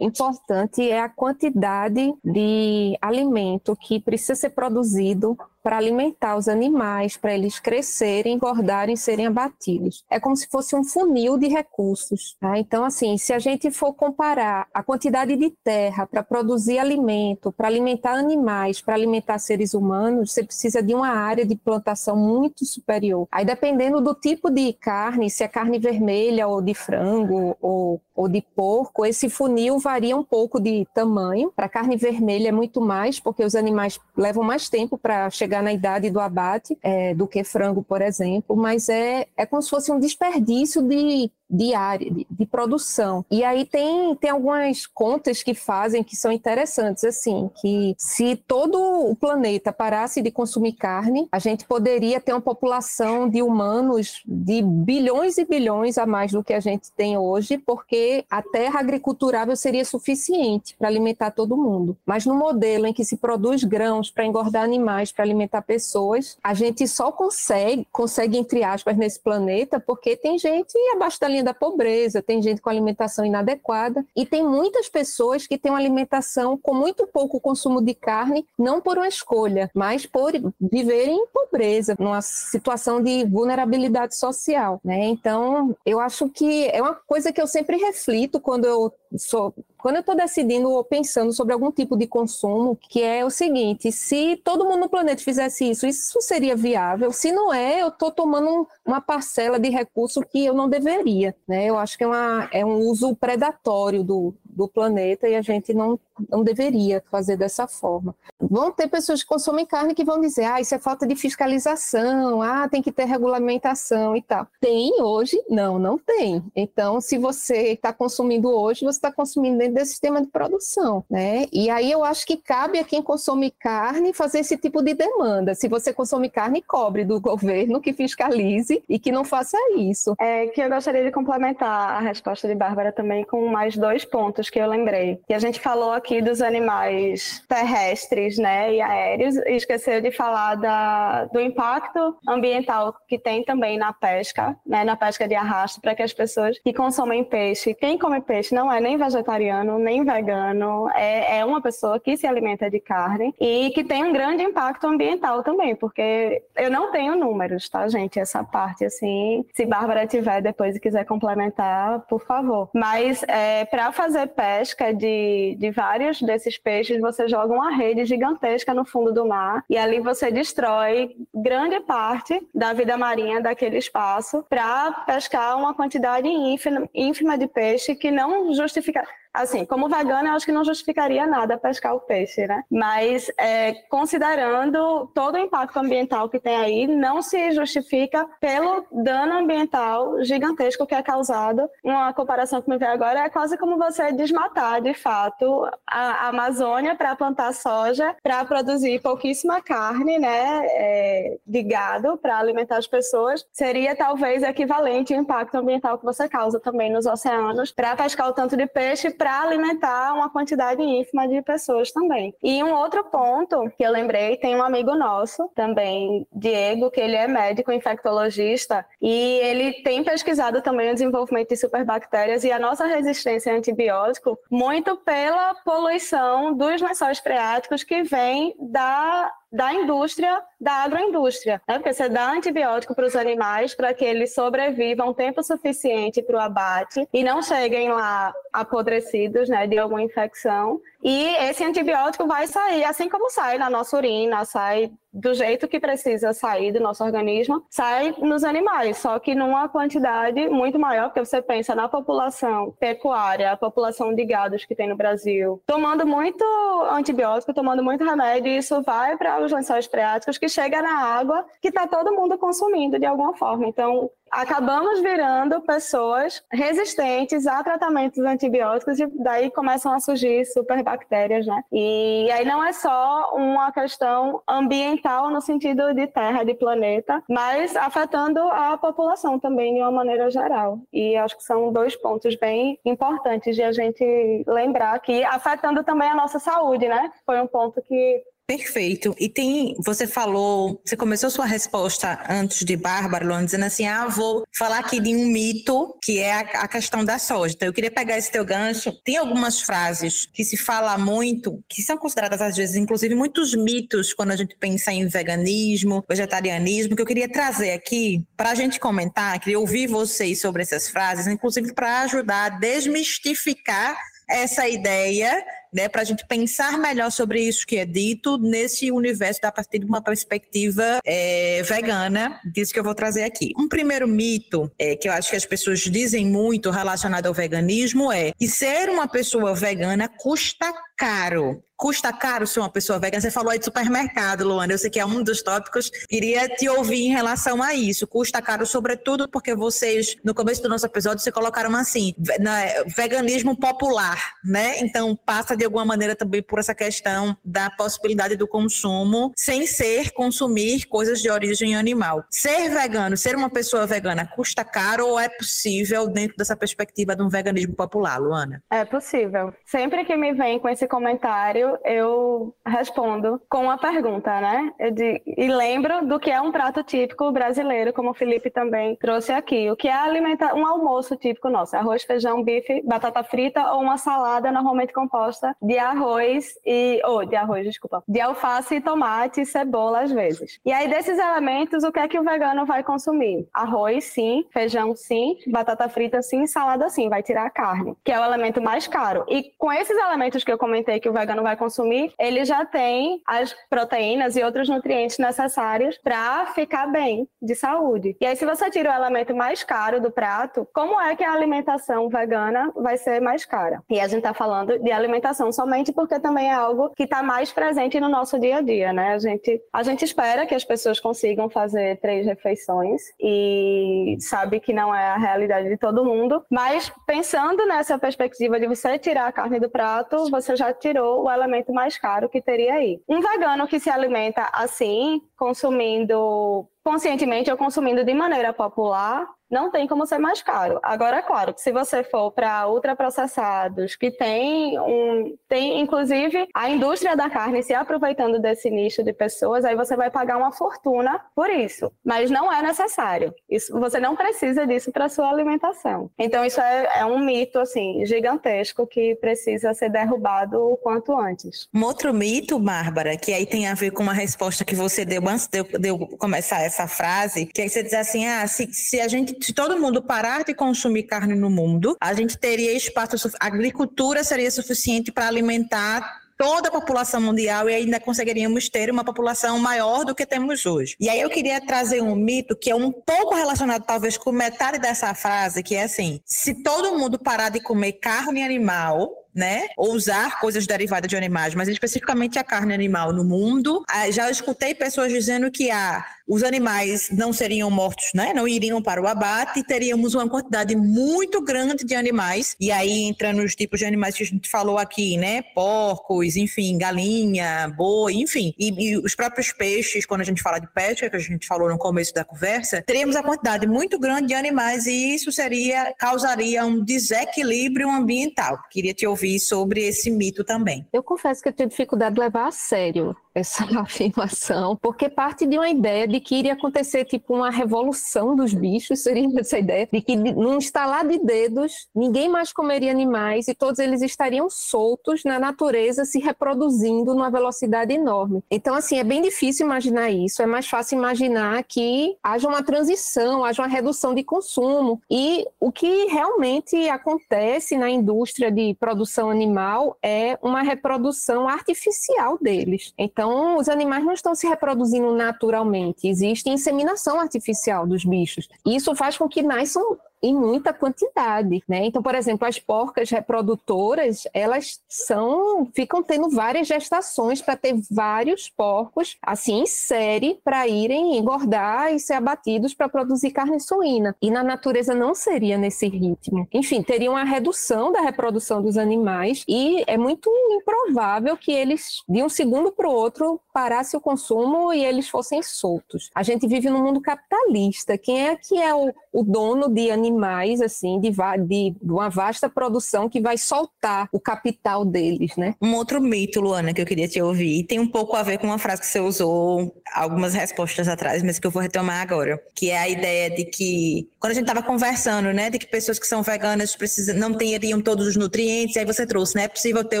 importante é a quantidade de alimento que precisa ser produzido para alimentar os animais, para eles crescerem, engordarem, serem abatidos. É como se fosse um funil de recursos. Tá? Então, assim, se a gente for comparar a quantidade de terra para produzir alimento, para alimentar animais, para alimentar seres humanos, você precisa de uma área de plantação muito superior. Aí, dependendo do tipo de carne, se é carne vermelha ou de frango ou, ou de porco, esse funil varia um pouco de tamanho. Para carne vermelha é muito mais, porque os animais levam mais tempo para chegar chegar na idade do abate é, do que frango, por exemplo, mas é, é como se fosse um desperdício de diária de, de, produção. E aí tem, tem algumas contas que fazem que são interessantes, assim, que se todo o planeta parasse de consumir carne, a gente poderia ter uma população de humanos de bilhões e bilhões a mais do que a gente tem hoje, porque a terra agriculturável seria suficiente para alimentar todo mundo. Mas no modelo em que se produz grãos para engordar animais, para alimentar pessoas, a gente só consegue, consegue entre aspas, nesse planeta, porque tem gente abaixo da linha da pobreza, tem gente com alimentação inadequada e tem muitas pessoas que têm uma alimentação com muito pouco consumo de carne, não por uma escolha, mas por viverem em pobreza, numa situação de vulnerabilidade social, né? Então, eu acho que é uma coisa que eu sempre reflito quando eu sou quando eu estou decidindo ou pensando sobre algum tipo de consumo, que é o seguinte: se todo mundo no planeta fizesse isso, isso seria viável? Se não é, eu estou tomando uma parcela de recurso que eu não deveria. Né? Eu acho que é, uma, é um uso predatório do, do planeta e a gente não, não deveria fazer dessa forma. Vão ter pessoas que consomem carne que vão dizer, ah, isso é falta de fiscalização, ah, tem que ter regulamentação e tal. Tem hoje? Não, não tem. Então, se você está consumindo hoje, você está consumindo dentro desse sistema de produção, né? E aí eu acho que cabe a quem consome carne fazer esse tipo de demanda. Se você consome carne, cobre do governo que fiscalize e que não faça isso. É que eu gostaria de complementar a resposta de Bárbara também com mais dois pontos que eu lembrei. E a gente falou aqui dos animais terrestres, né, e aéreos, e esqueceu de falar da, do impacto ambiental que tem também na pesca, né, na pesca de arrasto, para que as pessoas que consomem peixe, quem come peixe não é nem vegetariano, nem vegano, é, é uma pessoa que se alimenta de carne e que tem um grande impacto ambiental também, porque eu não tenho números, tá, gente? Essa parte, assim, se Bárbara tiver depois e quiser complementar, por favor. Mas é, para fazer pesca de, de vários desses peixes, você joga uma rede gigantesca no fundo do mar e ali você destrói grande parte da vida marinha daquele espaço para pescar uma quantidade ínfima, ínfima de peixe que não justifica assim, como vegana, eu acho que não justificaria nada pescar o peixe, né? Mas é, considerando todo o impacto ambiental que tem aí, não se justifica pelo dano ambiental gigantesco que é causado. Uma comparação que me veio agora é quase como você desmatar, de fato, a Amazônia para plantar soja, para produzir pouquíssima carne, né, é, de gado para alimentar as pessoas, seria talvez equivalente ao impacto ambiental que você causa também nos oceanos para pescar o tanto de peixe alimentar uma quantidade ínfima de pessoas também. E um outro ponto que eu lembrei, tem um amigo nosso também, Diego, que ele é médico infectologista e ele tem pesquisado também o desenvolvimento de superbactérias e a nossa resistência a antibiótico muito pela poluição dos lençóis freáticos que vem da da indústria, da agroindústria, né? porque você dá antibiótico para os animais para que eles sobrevivam tempo suficiente para o abate e não cheguem lá apodrecidos né, de alguma infecção. E esse antibiótico vai sair, assim como sai na nossa urina, sai do jeito que precisa sair do nosso organismo, sai nos animais, só que numa quantidade muito maior, porque você pensa na população pecuária, a população de gados que tem no Brasil, tomando muito antibiótico, tomando muito remédio, isso vai para os lençóis freáticos que chega na água que está todo mundo consumindo de alguma forma. Então, acabamos virando pessoas resistentes a tratamentos antibióticos e daí começam a surgir superbactérias, né? E aí não é só uma questão ambiental no sentido de terra, de planeta, mas afetando a população também de uma maneira geral. E acho que são dois pontos bem importantes de a gente lembrar aqui, afetando também a nossa saúde, né? Foi um ponto que Perfeito. E tem, você falou, você começou sua resposta antes de Bárbara, Luana, dizendo assim: ah, vou falar aqui de um mito que é a, a, questão da soja. Então, eu queria pegar esse teu gancho. Tem algumas frases que se fala muito, que são consideradas às vezes, inclusive, muitos mitos quando a gente pensa em veganismo, vegetarianismo, que eu queria trazer aqui para a gente comentar, queria ouvir vocês sobre essas frases, inclusive para ajudar a desmistificar essa ideia, né, para a gente pensar melhor sobre isso que é dito nesse universo a partir de uma perspectiva é, vegana, disso que eu vou trazer aqui. Um primeiro mito é, que eu acho que as pessoas dizem muito relacionado ao veganismo é que ser uma pessoa vegana custa caro. Custa caro ser uma pessoa vegana? Você falou aí de supermercado, Luana. Eu sei que é um dos tópicos. Queria te ouvir em relação a isso. Custa caro, sobretudo porque vocês, no começo do nosso episódio, se colocaram assim: né, veganismo popular, né? Então, passa de alguma maneira também por essa questão da possibilidade do consumo sem ser consumir coisas de origem animal. Ser vegano, ser uma pessoa vegana, custa caro ou é possível dentro dessa perspectiva de um veganismo popular, Luana? É possível. Sempre que me vem com esse comentário, eu respondo com uma pergunta, né? De, e lembro do que é um prato típico brasileiro, como o Felipe também trouxe aqui. O que é alimentar um almoço típico nosso: arroz, feijão, bife, batata frita ou uma salada normalmente composta de arroz e ou oh, de arroz, desculpa, de alface, tomate e cebola às vezes. E aí desses elementos, o que é que o vegano vai consumir? Arroz, sim, feijão, sim, batata frita, sim, salada, sim, vai tirar a carne, que é o elemento mais caro. E com esses elementos que eu comentei que o vegano vai consumir, ele já tem as proteínas e outros nutrientes necessários para ficar bem de saúde. E aí, se você tira o elemento mais caro do prato, como é que a alimentação vegana vai ser mais cara? E a gente está falando de alimentação somente porque também é algo que está mais presente no nosso dia a dia, né? A gente, a gente espera que as pessoas consigam fazer três refeições e sabe que não é a realidade de todo mundo, mas pensando nessa perspectiva de você tirar a carne do prato, você já tirou o elemento mais caro que teria aí. Um vegano que se alimenta assim, consumindo conscientemente ou consumindo de maneira popular, não tem como ser mais caro. Agora, é claro, que se você for para ultraprocessados, que tem um. Tem, inclusive, a indústria da carne se aproveitando desse nicho de pessoas, aí você vai pagar uma fortuna por isso. Mas não é necessário. Isso, você não precisa disso para sua alimentação. Então, isso é, é, um mito, assim, gigantesco que precisa ser derrubado o quanto antes. Um outro mito, Bárbara, que aí tem a ver com uma resposta que você deu antes de eu, de eu começar essa frase, que aí você diz assim: ah, se, se a gente se todo mundo parar de consumir carne no mundo, a gente teria espaço, a agricultura seria suficiente para alimentar toda a população mundial e ainda conseguiríamos ter uma população maior do que temos hoje. E aí eu queria trazer um mito que é um pouco relacionado talvez com metade dessa frase, que é assim: se todo mundo parar de comer carne animal, né? Ou usar coisas derivadas de animais, mas especificamente a carne animal no mundo. Ah, já escutei pessoas dizendo que ah, os animais não seriam mortos, né? Não iriam para o abate e teríamos uma quantidade muito grande de animais. E aí entrando nos tipos de animais que a gente falou aqui, né? Porcos, enfim, galinha, boi, enfim. E, e os próprios peixes, quando a gente fala de pesca, que a gente falou no começo da conversa, teríamos a quantidade muito grande de animais e isso seria causaria um desequilíbrio ambiental. Queria te ouvir sobre esse mito também. Eu confesso que eu tenho dificuldade de levar a sério essa afirmação, porque parte de uma ideia de que iria acontecer tipo uma revolução dos bichos, seria essa ideia de que num estalar de dedos ninguém mais comeria animais e todos eles estariam soltos na natureza se reproduzindo numa velocidade enorme. Então assim, é bem difícil imaginar isso, é mais fácil imaginar que haja uma transição, haja uma redução de consumo e o que realmente acontece na indústria de produção animal é uma reprodução artificial deles. Então então, os animais não estão se reproduzindo naturalmente, existe inseminação artificial dos bichos. Isso faz com que nasçam em muita quantidade, né? Então, por exemplo, as porcas reprodutoras, elas são ficam tendo várias gestações para ter vários porcos assim em série para irem engordar e ser abatidos para produzir carne suína. E na natureza não seria nesse ritmo. Enfim, teria uma redução da reprodução dos animais e é muito improvável que eles de um segundo para o outro parasse o consumo e eles fossem soltos. A gente vive num mundo capitalista. Quem é que é o, o dono de animais animais, assim, de, de, uma vasta produção que vai soltar o capital deles, né? Um outro mito, Luana, que eu queria te ouvir, tem um pouco a ver com uma frase que você usou algumas respostas atrás, mas que eu vou retomar agora, que é a ideia de que, quando a gente estava conversando, né, de que pessoas que são veganas precisam, não teriam todos os nutrientes, aí você trouxe, né, é possível ter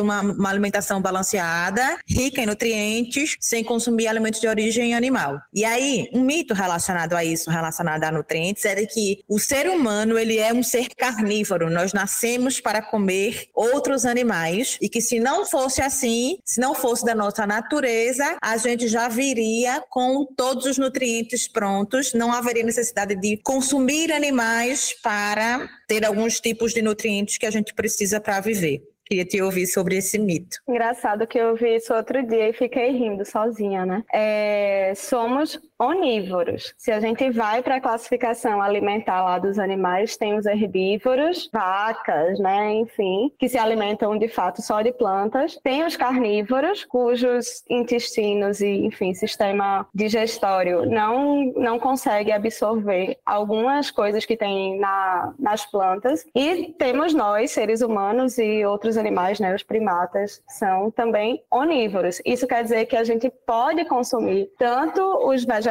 uma, uma alimentação balanceada, rica em nutrientes, sem consumir alimentos de origem animal. E aí, um mito relacionado a isso, relacionado a nutrientes, é de que o ser humano humano ele é um ser carnívoro. Nós nascemos para comer outros animais e que se não fosse assim, se não fosse da nossa natureza, a gente já viria com todos os nutrientes prontos. Não haveria necessidade de consumir animais para ter alguns tipos de nutrientes que a gente precisa para viver. Queria te ouvir sobre esse mito. Engraçado que eu vi isso outro dia e fiquei rindo sozinha, né? É, somos onívoros. Se a gente vai para a classificação alimentar lá dos animais, tem os herbívoros, vacas, né, enfim, que se alimentam de fato só de plantas. Tem os carnívoros, cujos intestinos e, enfim, sistema digestório não não consegue absorver algumas coisas que tem na, nas plantas. E temos nós, seres humanos e outros animais, né, os primatas, são também onívoros. Isso quer dizer que a gente pode consumir tanto os vegetais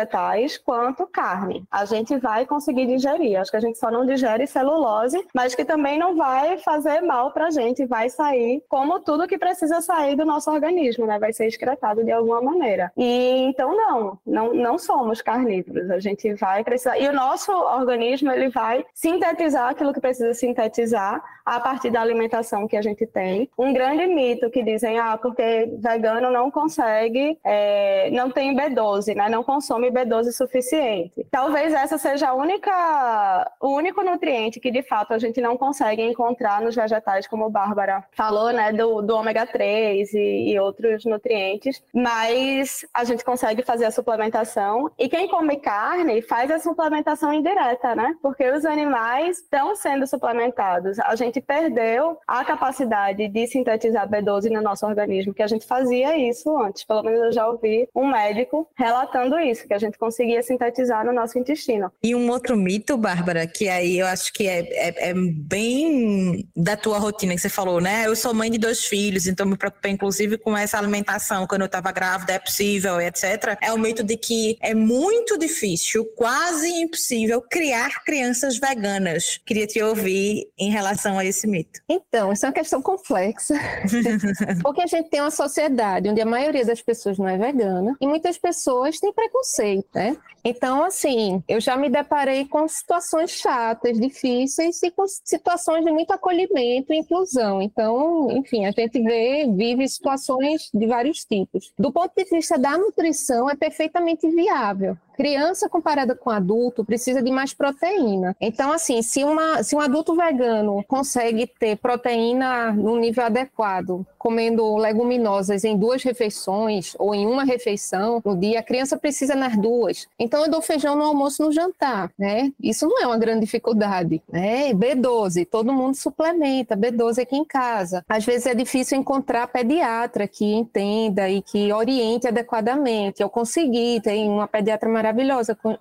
quanto carne. A gente vai conseguir digerir. Acho que a gente só não digere celulose, mas que também não vai fazer mal para a gente, vai sair como tudo que precisa sair do nosso organismo, né? Vai ser excretado de alguma maneira. E então não, não, não somos carnívoros. A gente vai precisar e o nosso organismo ele vai sintetizar aquilo que precisa sintetizar a partir da alimentação que a gente tem. Um grande mito que dizem, ah, porque vegano não consegue, é, não tem B12, né? Não consome B12 suficiente. Talvez essa seja a única, o único nutriente que de fato a gente não consegue encontrar nos vegetais, como a Bárbara falou, né? Do, do ômega 3 e, e outros nutrientes. Mas a gente consegue fazer a suplementação. E quem come carne faz a suplementação indireta, né? Porque os animais estão sendo suplementados. A gente perdeu a capacidade capacidade de sintetizar B12 no nosso organismo, que a gente fazia isso antes. Pelo menos eu já ouvi um médico relatando isso, que a gente conseguia sintetizar no nosso intestino. E um outro mito, Bárbara, que aí eu acho que é, é, é bem da tua rotina que você falou, né? Eu sou mãe de dois filhos, então me preocupei inclusive com essa alimentação quando eu estava grávida, é possível, etc. É o mito de que é muito difícil, quase impossível, criar crianças veganas. Queria te ouvir em relação a esse mito. Então, isso é uma questão complexa, porque a gente tem uma sociedade onde a maioria das pessoas não é vegana e muitas pessoas têm preconceito, né? Então, assim, eu já me deparei com situações chatas, difíceis e com situações de muito acolhimento e inclusão. Então, enfim, a gente vê, vive situações de vários tipos. Do ponto de vista da nutrição, é perfeitamente viável criança comparada com adulto precisa de mais proteína. Então, assim, se, uma, se um adulto vegano consegue ter proteína no nível adequado, comendo leguminosas em duas refeições ou em uma refeição no dia, a criança precisa nas duas. Então, eu dou feijão no almoço no jantar, né? Isso não é uma grande dificuldade, né? B12, todo mundo suplementa B12 aqui em casa. Às vezes é difícil encontrar pediatra que entenda e que oriente adequadamente. Eu consegui, tem uma pediatra maravilhosa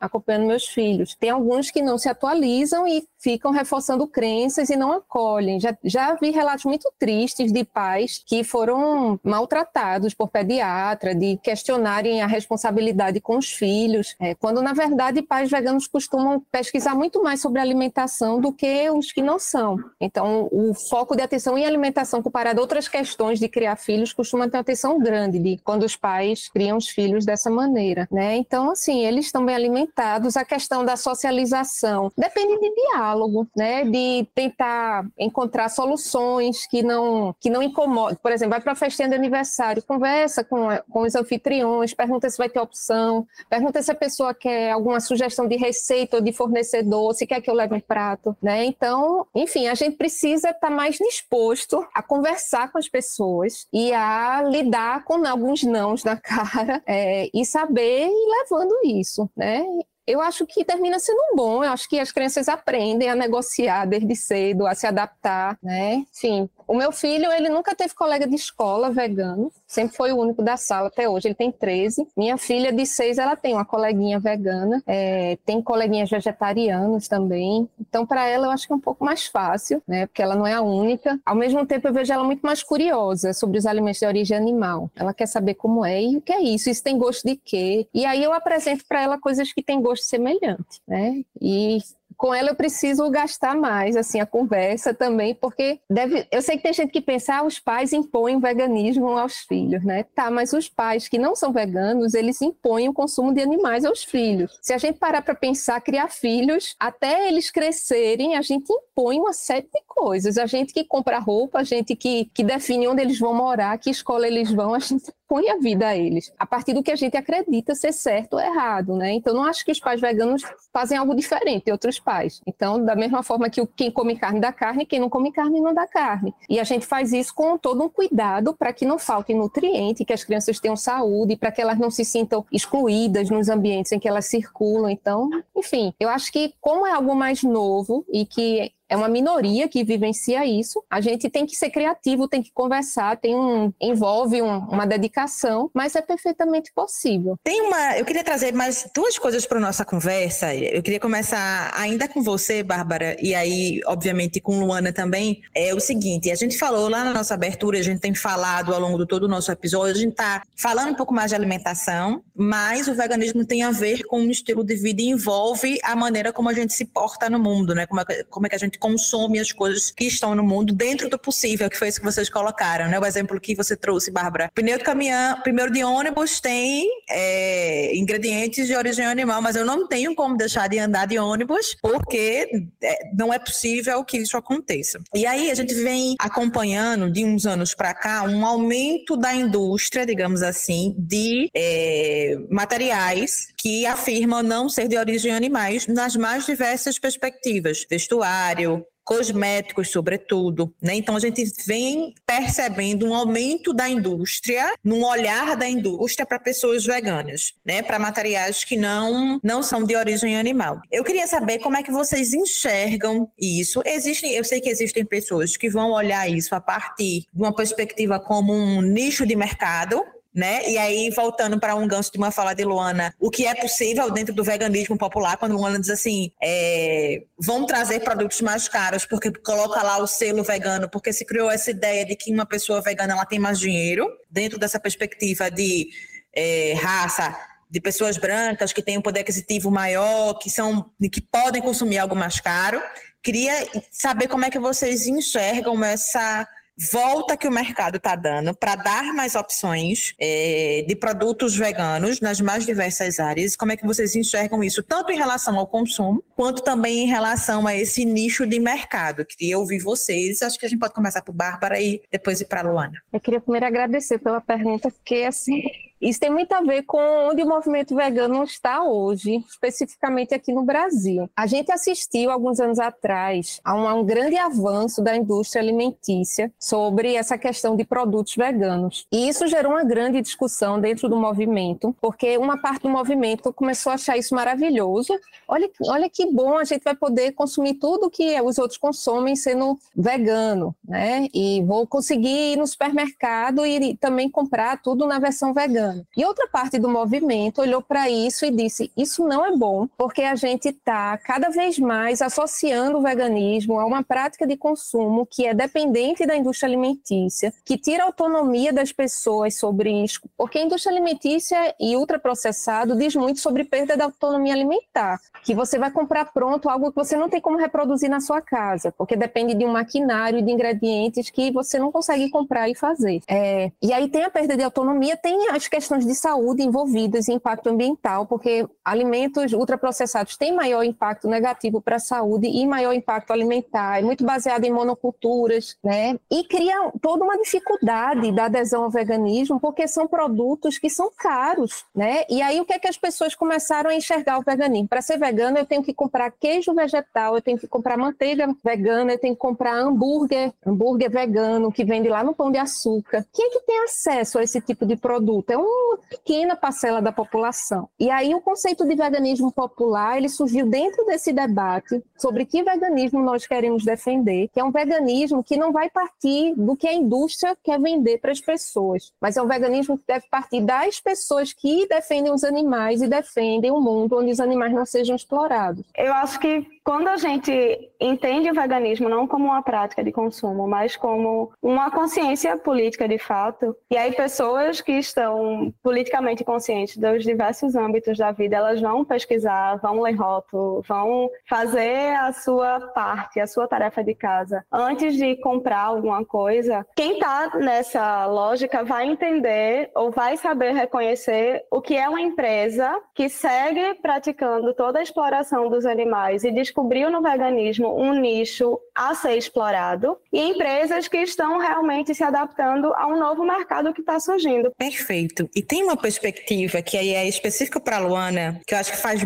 acompanhando meus filhos. Tem alguns que não se atualizam e ficam reforçando crenças e não acolhem. Já, já vi relatos muito tristes de pais que foram maltratados por pediatra, de questionarem a responsabilidade com os filhos, é, quando na verdade pais veganos costumam pesquisar muito mais sobre alimentação do que os que não são. Então, o foco de atenção em alimentação comparado a outras questões de criar filhos costuma ter uma atenção grande de quando os pais criam os filhos dessa maneira, né? Então, assim, eles estão bem alimentados. A questão da socialização depende de diálogo, né? De tentar encontrar soluções que não que não incomodem. Por exemplo, vai para a festinha de aniversário, conversa com, com os anfitriões, pergunta se vai ter opção, pergunta se a pessoa quer alguma sugestão de receita ou de fornecedor, se quer que eu leve um prato, né? Então, enfim, a gente precisa estar tá mais disposto a conversar com as pessoas e a lidar com alguns nãos na cara é, e saber ir levando isso, né? Eu acho que termina sendo bom. Eu acho que as crianças aprendem a negociar desde cedo, a se adaptar, né? Enfim, o meu filho, ele nunca teve colega de escola vegano, sempre foi o único da sala até hoje, ele tem 13. Minha filha de 6, ela tem uma coleguinha vegana, é, tem coleguinhas vegetarianos também. Então, para ela, eu acho que é um pouco mais fácil, né? Porque ela não é a única. Ao mesmo tempo, eu vejo ela muito mais curiosa sobre os alimentos de origem animal. Ela quer saber como é e o que é isso, isso tem gosto de quê? E aí eu apresento para ela coisas que têm gosto semelhante, né? E com ela eu preciso gastar mais, assim, a conversa também, porque deve, eu sei que tem gente que pensa, ah, os pais impõem veganismo aos filhos, né? Tá, mas os pais que não são veganos, eles impõem o consumo de animais aos filhos. Se a gente parar para pensar, criar filhos, até eles crescerem, a gente impõe uma série de coisas. A gente que compra roupa, a gente que, que define onde eles vão morar, que escola eles vão, a gente põe a vida a eles, a partir do que a gente acredita ser certo ou errado, né? Então, não acho que os pais veganos fazem algo diferente de outros pais. Então, da mesma forma que quem come carne dá carne, quem não come carne não dá carne. E a gente faz isso com todo um cuidado para que não falte nutriente, que as crianças tenham saúde, para que elas não se sintam excluídas nos ambientes em que elas circulam. Então, enfim, eu acho que como é algo mais novo e que é uma minoria que vivencia isso. A gente tem que ser criativo, tem que conversar, tem um envolve um, uma dedicação, mas é perfeitamente possível. Tem uma, eu queria trazer mais duas coisas para nossa conversa. Eu queria começar ainda com você, Bárbara, e aí, obviamente, com Luana também. É o seguinte: a gente falou lá na nossa abertura, a gente tem falado ao longo de todo o nosso episódio, a gente está falando um pouco mais de alimentação, mas o veganismo tem a ver com um estilo de vida e envolve a maneira como a gente se porta no mundo, né? Como é, como é que a gente gente consome as coisas que estão no mundo dentro do possível, que foi isso que vocês colocaram, né? O exemplo que você trouxe, Bárbara. Pneu de caminhão, primeiro de ônibus tem é, ingredientes de origem animal, mas eu não tenho como deixar de andar de ônibus porque é, não é possível que isso aconteça. E aí a gente vem acompanhando de uns anos para cá um aumento da indústria, digamos assim, de é, materiais que afirmam não ser de origem animais nas mais diversas perspectivas, vestuário cosméticos, sobretudo. Né? Então, a gente vem percebendo um aumento da indústria, num olhar da indústria para pessoas veganas, né? para materiais que não, não são de origem animal. Eu queria saber como é que vocês enxergam isso. Existem, eu sei que existem pessoas que vão olhar isso a partir de uma perspectiva como um nicho de mercado, né? E aí, voltando para um gancho de uma fala de Luana, o que é possível dentro do veganismo popular, quando Luana diz assim, é, vão trazer produtos mais caros, porque coloca lá o selo vegano, porque se criou essa ideia de que uma pessoa vegana ela tem mais dinheiro, dentro dessa perspectiva de é, raça, de pessoas brancas que têm um poder aquisitivo maior, que são que podem consumir algo mais caro. Queria saber como é que vocês enxergam essa volta que o mercado está dando para dar mais opções é, de produtos veganos nas mais diversas áreas. Como é que vocês enxergam isso, tanto em relação ao consumo, quanto também em relação a esse nicho de mercado? Queria ouvir vocês. Acho que a gente pode começar por Bárbara e depois ir para Luana. Eu queria primeiro agradecer pela pergunta, porque assim Isso tem muito a ver com onde o movimento vegano está hoje, especificamente aqui no Brasil. A gente assistiu alguns anos atrás a um, a um grande avanço da indústria alimentícia sobre essa questão de produtos veganos. E isso gerou uma grande discussão dentro do movimento, porque uma parte do movimento começou a achar isso maravilhoso. Olha, olha que bom, a gente vai poder consumir tudo que os outros consomem sendo vegano, né? E vou conseguir ir no supermercado e também comprar tudo na versão vegana. E outra parte do movimento olhou para isso e disse: isso não é bom, porque a gente está cada vez mais associando o veganismo a uma prática de consumo que é dependente da indústria alimentícia, que tira a autonomia das pessoas sobre isso, porque a indústria alimentícia e ultraprocessado diz muito sobre perda da autonomia alimentar, que você vai comprar pronto algo que você não tem como reproduzir na sua casa, porque depende de um maquinário e de ingredientes que você não consegue comprar e fazer. É, e aí tem a perda de autonomia, tem as questões de saúde envolvidas e impacto ambiental, porque alimentos ultraprocessados têm maior impacto negativo para a saúde e maior impacto alimentar, é muito baseado em monoculturas, né? E cria toda uma dificuldade da adesão ao veganismo, porque são produtos que são caros, né? E aí o que é que as pessoas começaram a enxergar o veganismo? Para ser vegano, eu tenho que comprar queijo vegetal, eu tenho que comprar manteiga vegana, eu tenho que comprar hambúrguer, hambúrguer vegano que vende lá no Pão de Açúcar. Quem é que tem acesso a esse tipo de produto? É uma pequena parcela da população. E aí o conceito de veganismo popular, ele surgiu dentro desse debate sobre que veganismo nós queremos defender, que é um veganismo que não vai partir do que a indústria quer vender para as pessoas, mas é um veganismo que deve partir das pessoas que defendem os animais e defendem um mundo onde os animais não sejam explorados. Eu acho que quando a gente entende o veganismo não como uma prática de consumo, mas como uma consciência política de fato, e aí pessoas que estão politicamente conscientes dos diversos âmbitos da vida, elas vão pesquisar, vão ler rótulo, vão fazer a sua parte, a sua tarefa de casa. Antes de comprar alguma coisa, quem está nessa lógica vai entender ou vai saber reconhecer o que é uma empresa que segue praticando toda a exploração dos animais e descobriu no veganismo um nicho a ser explorado e empresas que estão realmente se adaptando a um novo mercado que está surgindo. Perfeito. E tem uma perspectiva que aí é específica para Luana, que eu acho que faz,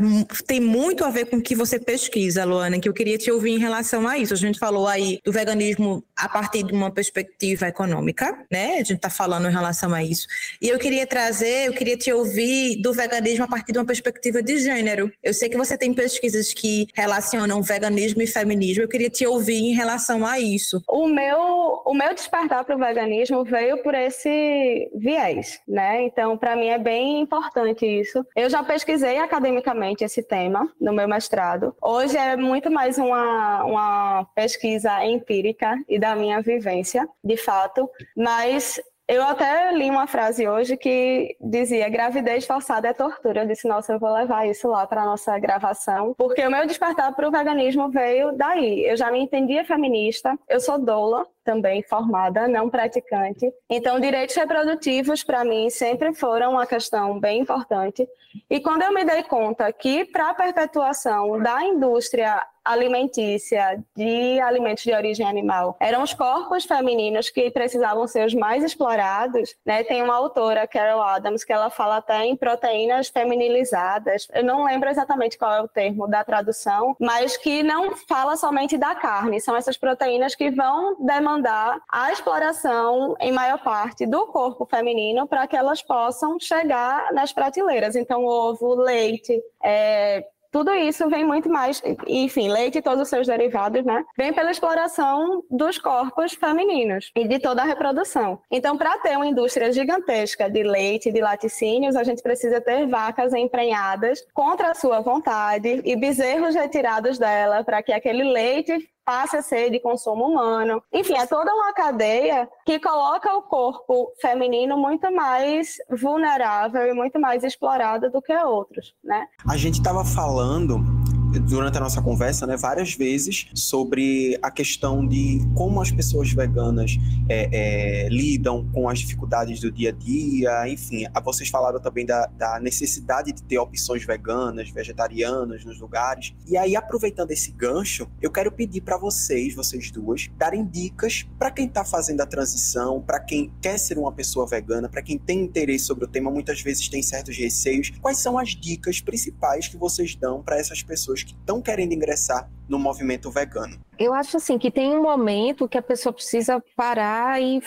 tem muito a ver com o que você pesquisa, Luana, que eu queria te ouvir em relação a isso. A gente falou aí do veganismo a partir de uma perspectiva econômica, né? A gente está falando em relação a isso. E eu queria trazer, eu queria te ouvir do veganismo a partir de uma perspectiva de gênero. Eu sei que você tem pesquisas que relacionam veganismo e feminismo. Eu queria te ouvir em relação a isso. O meu, o meu despertar para o veganismo veio por esse viés, né? Então, para mim é bem importante isso. Eu já pesquisei academicamente esse tema no meu mestrado. Hoje é muito mais uma, uma pesquisa empírica e da minha vivência, de fato, mas eu até li uma frase hoje que dizia: gravidez forçada é tortura. Eu disse: nossa, eu vou levar isso lá para nossa gravação, porque o meu despertar para o veganismo veio daí. Eu já me entendia feminista, eu sou doula, também formada, não praticante. Então, direitos reprodutivos para mim sempre foram uma questão bem importante. E quando eu me dei conta que para a perpetuação da indústria alimentícia de alimentos de origem animal eram os corpos femininos que precisavam ser os mais explorados, né? Tem uma autora, Carol Adams, que ela fala até em proteínas feminilizadas. Eu não lembro exatamente qual é o termo da tradução, mas que não fala somente da carne, são essas proteínas que vão demandar a exploração, em maior parte, do corpo feminino para que elas possam chegar nas prateleiras. Então, ovo, leite, é, tudo isso vem muito mais, enfim, leite e todos os seus derivados, né? Vem pela exploração dos corpos femininos e de toda a reprodução. Então, para ter uma indústria gigantesca de leite e de laticínios, a gente precisa ter vacas emprenhadas contra a sua vontade e bezerros retirados dela para que aquele leite passe a ser de consumo humano. Enfim, é toda uma cadeia que coloca o corpo feminino muito mais vulnerável e muito mais explorado do que outros, né? A gente estava falando durante a nossa conversa, né, várias vezes sobre a questão de como as pessoas veganas é, é, lidam com as dificuldades do dia a dia, enfim. Vocês falaram também da, da necessidade de ter opções veganas, vegetarianas nos lugares. E aí, aproveitando esse gancho, eu quero pedir para vocês, vocês duas, darem dicas para quem está fazendo a transição, para quem quer ser uma pessoa vegana, para quem tem interesse sobre o tema, muitas vezes tem certos receios. Quais são as dicas principais que vocês dão para essas pessoas que estão querendo ingressar no movimento vegano? Eu acho assim que tem um momento que a pessoa precisa parar e,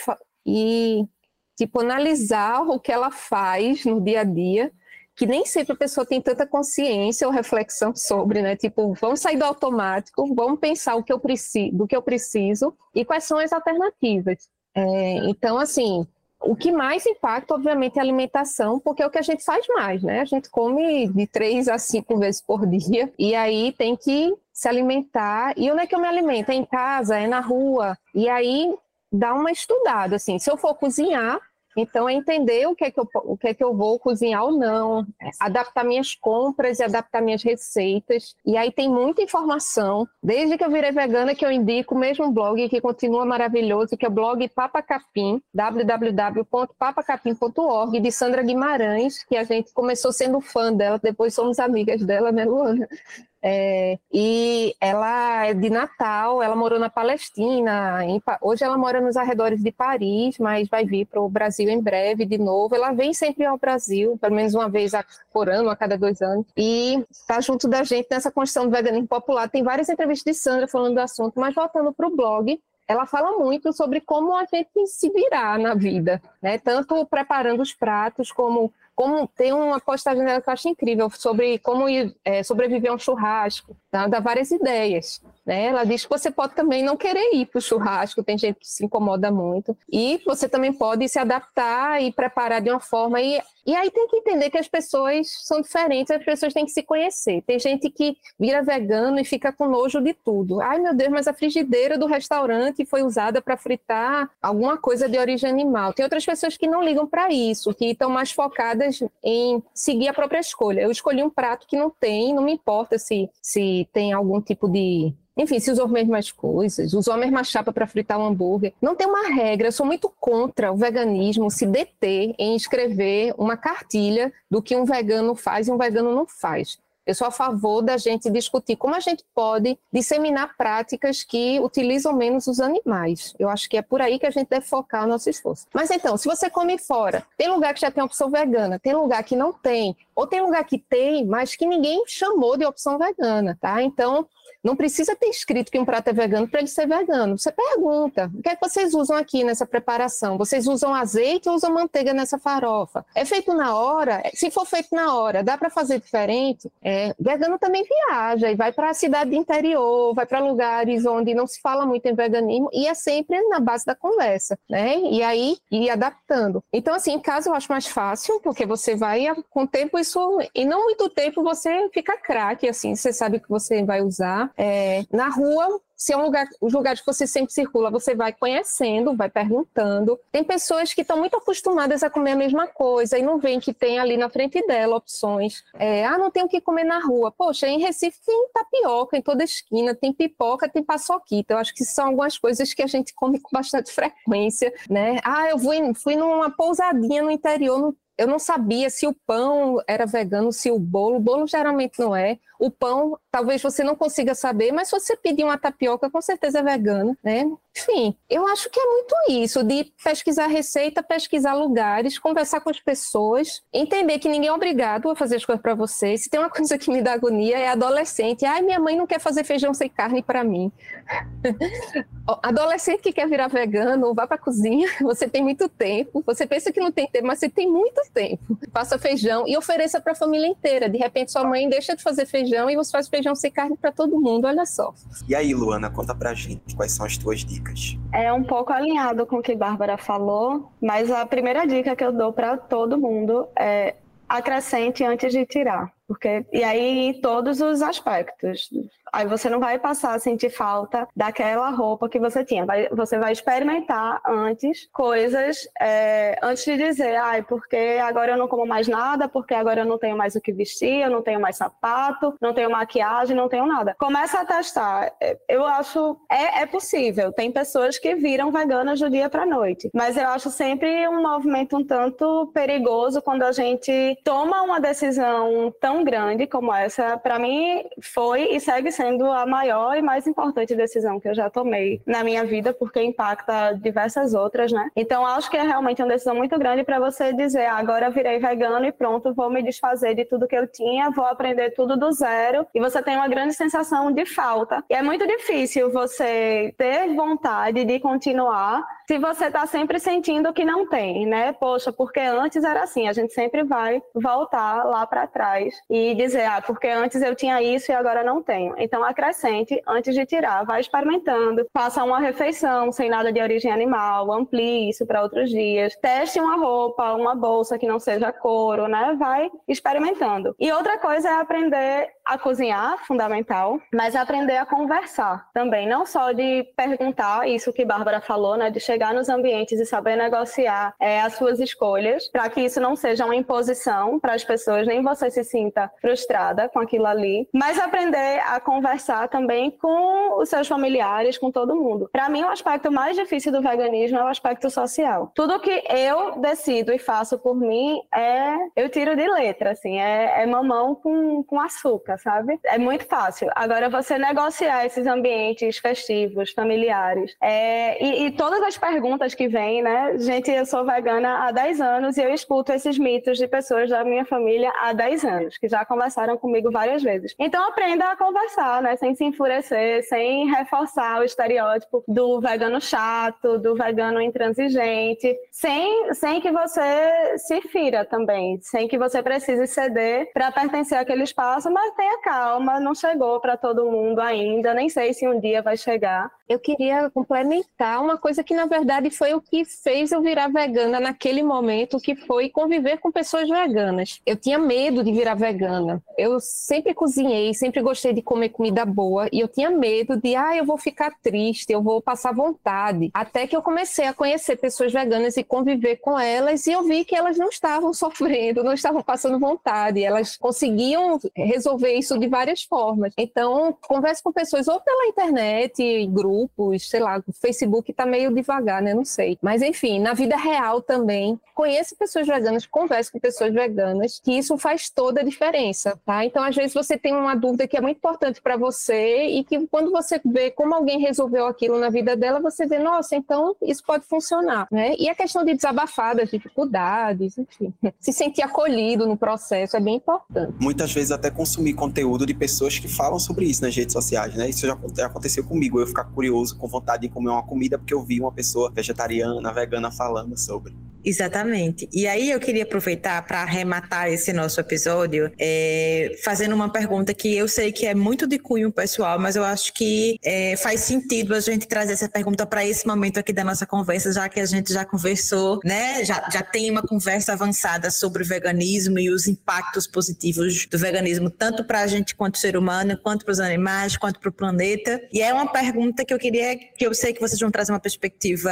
e tipo analisar o que ela faz no dia a dia que nem sempre a pessoa tem tanta consciência ou reflexão sobre, né? Tipo, vamos sair do automático, vamos pensar o que eu preciso, do que eu preciso e quais são as alternativas. É, então, assim, o que mais impacta, obviamente, é a alimentação, porque é o que a gente faz mais, né? A gente come de três a cinco vezes por dia e aí tem que se alimentar. E onde é que eu me alimento? É em casa, é na rua. E aí dá uma estudada, assim. Se eu for cozinhar, então, é entender o que, é que eu, o que é que eu vou cozinhar ou não, adaptar minhas compras e adaptar minhas receitas. E aí tem muita informação. Desde que eu virei vegana, que eu indico o mesmo blog que continua maravilhoso, que é o blog Papa Capim, www.papacapim.org, de Sandra Guimarães, que a gente começou sendo fã dela, depois somos amigas dela, né, Luana? É, e ela é de Natal, ela morou na Palestina, em, hoje ela mora nos arredores de Paris, mas vai vir para o Brasil em breve de novo. Ela vem sempre ao Brasil, pelo menos uma vez por ano, a cada dois anos, e está junto da gente nessa construção do veganismo popular. Tem várias entrevistas de Sandra falando do assunto, mas voltando para o blog, ela fala muito sobre como a gente se virar na vida, né? Tanto preparando os pratos, como como tem uma postagem dela que eu acho incrível sobre como é, sobreviver a um churrasco, tá? dá várias ideias. Né? Ela diz que você pode também não querer ir para o churrasco, tem gente que se incomoda muito, e você também pode se adaptar e preparar de uma forma. E, e aí tem que entender que as pessoas são diferentes, as pessoas têm que se conhecer. Tem gente que vira vegano e fica com nojo de tudo. Ai meu Deus, mas a frigideira do restaurante foi usada para fritar alguma coisa de origem animal. Tem outras pessoas que não ligam para isso, que estão mais focadas em seguir a própria escolha. Eu escolhi um prato que não tem, não me importa se, se tem algum tipo de enfim, se usou as mesmas coisas, usou a mesma chapa para fritar um hambúrguer. Não tem uma regra, eu sou muito contra o veganismo se deter em escrever uma cartilha do que um vegano faz e um vegano não faz. Eu sou a favor da gente discutir como a gente pode disseminar práticas que utilizam menos os animais. Eu acho que é por aí que a gente deve focar o nosso esforço. Mas então, se você come fora, tem lugar que já tem opção vegana, tem lugar que não tem, ou tem lugar que tem, mas que ninguém chamou de opção vegana, tá? Então, não precisa ter escrito que um prato é vegano para ele ser vegano. Você pergunta: o que é que vocês usam aqui nessa preparação? Vocês usam azeite ou usam manteiga nessa farofa? É feito na hora? Se for feito na hora, dá para fazer diferente? É, vegano também viaja e vai para a cidade interior, vai para lugares onde não se fala muito em veganismo e é sempre na base da conversa, né? E aí ir adaptando. Então, assim, em casa eu acho mais fácil, porque você vai com o tempo isso, e não muito tempo você fica craque, assim, você sabe que você vai usar é, na rua, se é um lugar, os lugares que você sempre circula, você vai conhecendo, vai perguntando. Tem pessoas que estão muito acostumadas a comer a mesma coisa e não veem que tem ali na frente dela opções. É, ah, não tem o que comer na rua. Poxa, em Recife tem tapioca em toda esquina, tem pipoca, tem paçoquita. Eu acho que são algumas coisas que a gente come com bastante frequência, né? Ah, eu fui, fui numa pousadinha no interior, não eu não sabia se o pão era vegano, se o bolo. O bolo geralmente não é. O pão, talvez você não consiga saber, mas se você pedir uma tapioca, com certeza é vegano, né? Enfim, eu acho que é muito isso, de pesquisar receita, pesquisar lugares, conversar com as pessoas, entender que ninguém é obrigado a fazer as coisas para você. Se tem uma coisa que me dá agonia, é adolescente. Ai, minha mãe não quer fazer feijão sem carne para mim. adolescente que quer virar vegano, vá para cozinha, você tem muito tempo. Você pensa que não tem tempo, mas você tem muito tempo. Faça feijão e ofereça para a família inteira. De repente, sua mãe deixa de fazer feijão e você faz feijão sem carne para todo mundo. Olha só. E aí, Luana, conta pra gente quais são as tuas dicas. É um pouco alinhado com o que Bárbara falou, mas a primeira dica que eu dou para todo mundo é acrescente antes de tirar. Porque, e aí, em todos os aspectos. Aí você não vai passar a sentir falta daquela roupa que você tinha. Vai, você vai experimentar antes coisas, é, antes de dizer, ai, porque agora eu não como mais nada, porque agora eu não tenho mais o que vestir, eu não tenho mais sapato, não tenho maquiagem, não tenho nada. Começa a testar. Eu acho, é, é possível. Tem pessoas que viram veganas do dia para noite. Mas eu acho sempre um movimento um tanto perigoso quando a gente toma uma decisão tão grande como essa. Para mim, foi e segue sendo sendo a maior e mais importante decisão que eu já tomei na minha vida, porque impacta diversas outras, né? Então, acho que é realmente uma decisão muito grande para você dizer, ah, agora virei vegano e pronto, vou me desfazer de tudo que eu tinha, vou aprender tudo do zero. E você tem uma grande sensação de falta. E é muito difícil você ter vontade de continuar se você está sempre sentindo que não tem, né? Poxa, porque antes era assim, a gente sempre vai voltar lá para trás e dizer, ah, porque antes eu tinha isso e agora não tenho. Então acrescente antes de tirar, vai experimentando, faça uma refeição sem nada de origem animal, amplie isso para outros dias, teste uma roupa, uma bolsa que não seja couro, né? Vai experimentando. E outra coisa é aprender a cozinhar, fundamental, mas aprender a conversar também, não só de perguntar isso que Bárbara falou, né, de chegar nos ambientes e saber negociar é, as suas escolhas, para que isso não seja uma imposição para as pessoas, nem você se sinta frustrada com aquilo ali, mas aprender a conversar também com os seus familiares, com todo mundo. Para mim, o aspecto mais difícil do veganismo é o aspecto social. Tudo que eu decido e faço por mim é eu tiro de letra, assim, é, é mamão com, com açúcar, sabe? É muito fácil. Agora, você negociar esses ambientes festivos, familiares, é, e, e todas as perguntas que vêm, né? Gente, eu sou vegana há 10 anos e eu escuto esses mitos de pessoas da minha família há 10 anos, que já conversaram comigo várias vezes. Então aprenda a conversar, né? Sem se enfurecer, sem reforçar o estereótipo do vegano chato, do vegano intransigente, sem, sem que você se fira também, sem que você precise ceder para pertencer àquele espaço, mas tenha calma, não chegou para todo mundo ainda, nem sei se um dia vai chegar. Eu queria complementar uma coisa que, na verdade, foi o que fez eu virar vegana naquele momento, que foi conviver com pessoas veganas. Eu tinha medo de virar vegana. Eu sempre cozinhei, sempre gostei de comer comida boa, e eu tinha medo de, ah, eu vou ficar triste, eu vou passar vontade. Até que eu comecei a conhecer pessoas veganas e conviver com elas, e eu vi que elas não estavam sofrendo, não estavam passando vontade, elas conseguiam resolver isso de várias formas. Então, converse com pessoas ou pela internet, grupos, grupos, sei lá, o Facebook está meio devagar, né? Não sei. Mas enfim, na vida real também, conheça pessoas veganas, converse com pessoas veganas, que isso faz toda a diferença, tá? Então, às vezes você tem uma dúvida que é muito importante para você e que quando você vê como alguém resolveu aquilo na vida dela, você vê, nossa, então isso pode funcionar, né? E a questão de desabafar das dificuldades, enfim, se sentir acolhido no processo é bem importante. Muitas vezes até consumir conteúdo de pessoas que falam sobre isso nas redes sociais, né? Isso já aconteceu comigo, eu ficar curioso, com vontade de comer uma comida, porque eu vi uma pessoa vegetariana, vegana falando sobre. Exatamente. E aí eu queria aproveitar para arrematar esse nosso episódio é, fazendo uma pergunta que eu sei que é muito de cunho pessoal, mas eu acho que é, faz sentido a gente trazer essa pergunta para esse momento aqui da nossa conversa, já que a gente já conversou, né? Já, já tem uma conversa avançada sobre o veganismo e os impactos positivos do veganismo, tanto para a gente quanto ser humano, quanto para os animais, quanto para o planeta. E é uma pergunta que eu queria, que eu sei que vocês vão trazer uma perspectiva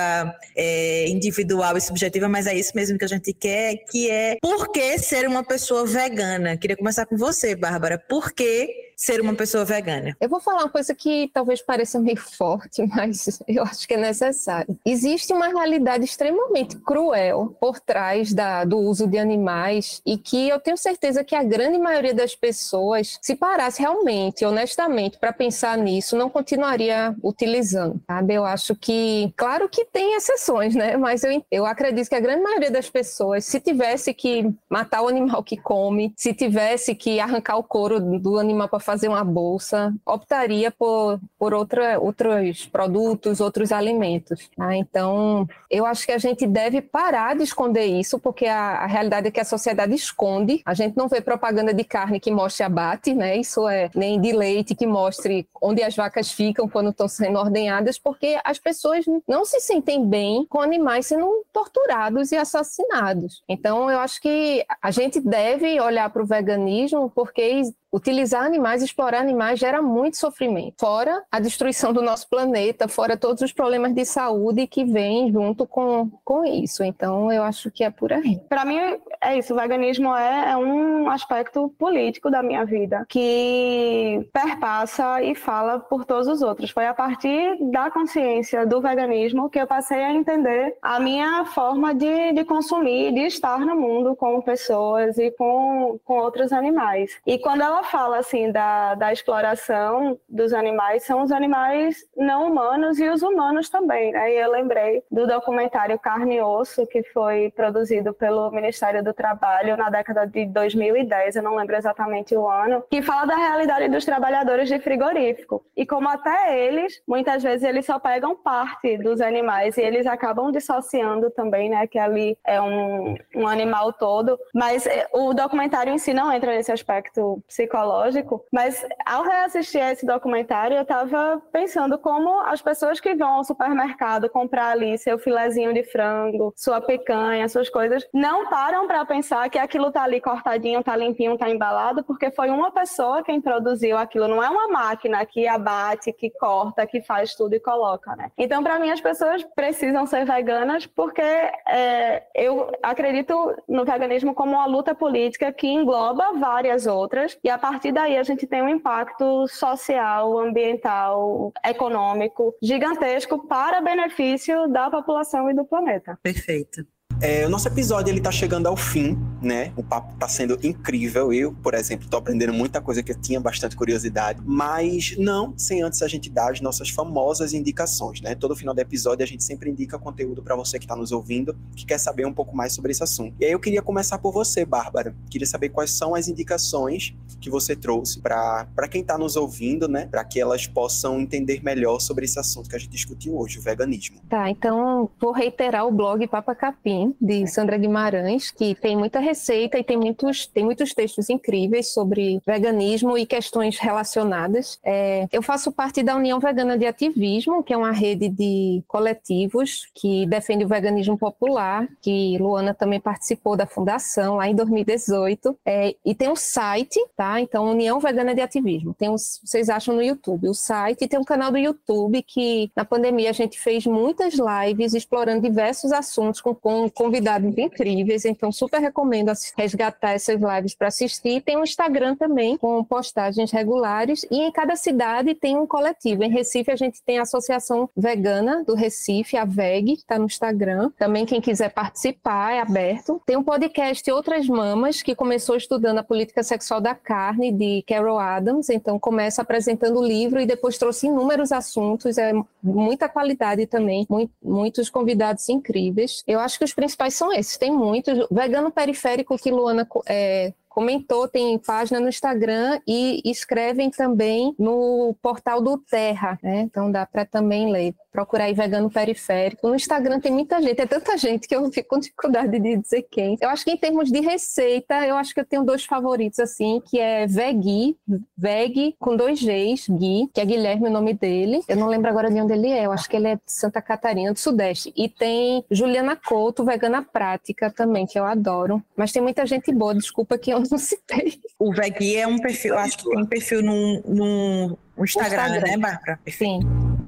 é, individual e subjetiva, mas mas é isso mesmo que a gente quer, que é por que ser uma pessoa vegana? Queria começar com você, Bárbara. Por que ser uma pessoa vegana? Eu vou falar uma coisa que talvez pareça meio forte, mas eu acho que é necessário. Existe uma realidade extremamente cruel por trás da, do uso de animais e que eu tenho certeza que a grande maioria das pessoas, se parasse realmente, honestamente, para pensar nisso, não continuaria utilizando, sabe? Eu acho que, claro que tem exceções, né? Mas eu, eu acredito que a grande maioria das pessoas, se tivesse que matar o animal que come, se tivesse que arrancar o couro do animal para fazer uma bolsa, optaria por, por outra, outros produtos, outros alimentos. Tá? Então, eu acho que a gente deve parar de esconder isso, porque a, a, realidade é que a sociedade esconde. A gente não vê propaganda de carne que mostre abate, né? Isso é nem de leite que mostre onde as vacas ficam quando estão sendo ordenhadas, porque as pessoas não se sentem bem com animais sendo torturados e assassinados. Então, eu acho que a gente deve olhar para o veganismo porque utilizar animais, explorar animais gera muito sofrimento. Fora a destruição do nosso planeta, fora todos os problemas de saúde que vêm junto com, com isso. Então, eu acho que é por aí. Para mim, é isso. O veganismo é, é, um aspecto político da minha vida que perpassa e fala por todos os outros. Foi a partir da consciência do veganismo que eu passei a entender a minha forma de, de consumir, de estar no mundo com pessoas e com, com outros animais. E quando ela fala assim da, da exploração dos animais, são os animais não humanos e os humanos também. Né? eu lembrei do documentário Carne e Osso, que foi produzido pelo Ministério do Trabalho na década de 2010, eu não lembro exatamente o ano, que fala da realidade dos trabalhadores de frigorífico. E como até eles, muitas vezes eles só pegam parte dos animais e eles acabam dissociando também, né, que ali é um, um animal todo. Mas eh, o documentário em si não entra nesse aspecto psicológico, mas ao reassistir esse documentário, eu estava pensando como as pessoas que vão ao supermercado comprar ali seu filezinho de frango, sua picanha, suas coisas, não param para pensar que aquilo tá ali cortadinho, tá limpinho, tá embalado, porque foi uma pessoa quem produziu aquilo, não é uma máquina que abate, que corta, que faz tudo e coloca, né? Então, para mim, as pessoas precisam ser veganas porque é, eu acredito no veganismo como uma luta política que engloba várias outras e a partir daí a gente tem um impacto social, ambiental, econômico gigantesco para benefício da população e do planeta. Perfeito. É, o nosso episódio ele tá chegando ao fim, né? O papo tá sendo incrível. Eu, por exemplo, tô aprendendo muita coisa que eu tinha bastante curiosidade, mas não sem antes a gente dar as nossas famosas indicações, né? Todo final do episódio a gente sempre indica conteúdo para você que tá nos ouvindo, que quer saber um pouco mais sobre esse assunto. E aí eu queria começar por você, Bárbara. Queria saber quais são as indicações que você trouxe para quem tá nos ouvindo, né? Para que elas possam entender melhor sobre esse assunto que a gente discutiu hoje, o veganismo. Tá, então vou reiterar o blog Papa Capim, de Sandra Guimarães, que tem muita receita e tem muitos, tem muitos textos incríveis sobre veganismo e questões relacionadas. É, eu faço parte da União Vegana de Ativismo, que é uma rede de coletivos que defende o veganismo popular, que Luana também participou da fundação lá em 2018. É, e tem um site, tá? Então, União Vegana de Ativismo. Tem os, vocês acham no YouTube o site, e tem um canal do YouTube que na pandemia a gente fez muitas lives explorando diversos assuntos com, com convidados incríveis, então super recomendo resgatar essas lives para assistir. Tem um Instagram também com postagens regulares e em cada cidade tem um coletivo. Em Recife a gente tem a Associação Vegana do Recife, a VEG, está no Instagram. Também quem quiser participar é aberto. Tem um podcast Outras Mamas que começou estudando a política sexual da carne de Carol Adams, então começa apresentando o livro e depois trouxe inúmeros assuntos, é muita qualidade também, muitos convidados incríveis. Eu acho que os principais são esses, tem muitos. Vegano periférico que Luana é, comentou, tem página no Instagram e escrevem também no portal do Terra, né? Então dá para também ler. Procurar aí vegano periférico. No Instagram tem muita gente, é tanta gente que eu fico com dificuldade de dizer quem. Eu acho que em termos de receita, eu acho que eu tenho dois favoritos assim, que é Vegui, Veg com dois Gs, Gui, que é Guilherme o nome dele. Eu não lembro agora de onde ele é, eu acho que ele é de Santa Catarina do Sudeste. E tem Juliana Couto, vegana prática também, que eu adoro. Mas tem muita gente boa, desculpa que eu não citei. O Vegui é um perfil, acho que tem um perfil no, no Instagram, Instagram, né, Bárbara? Sim.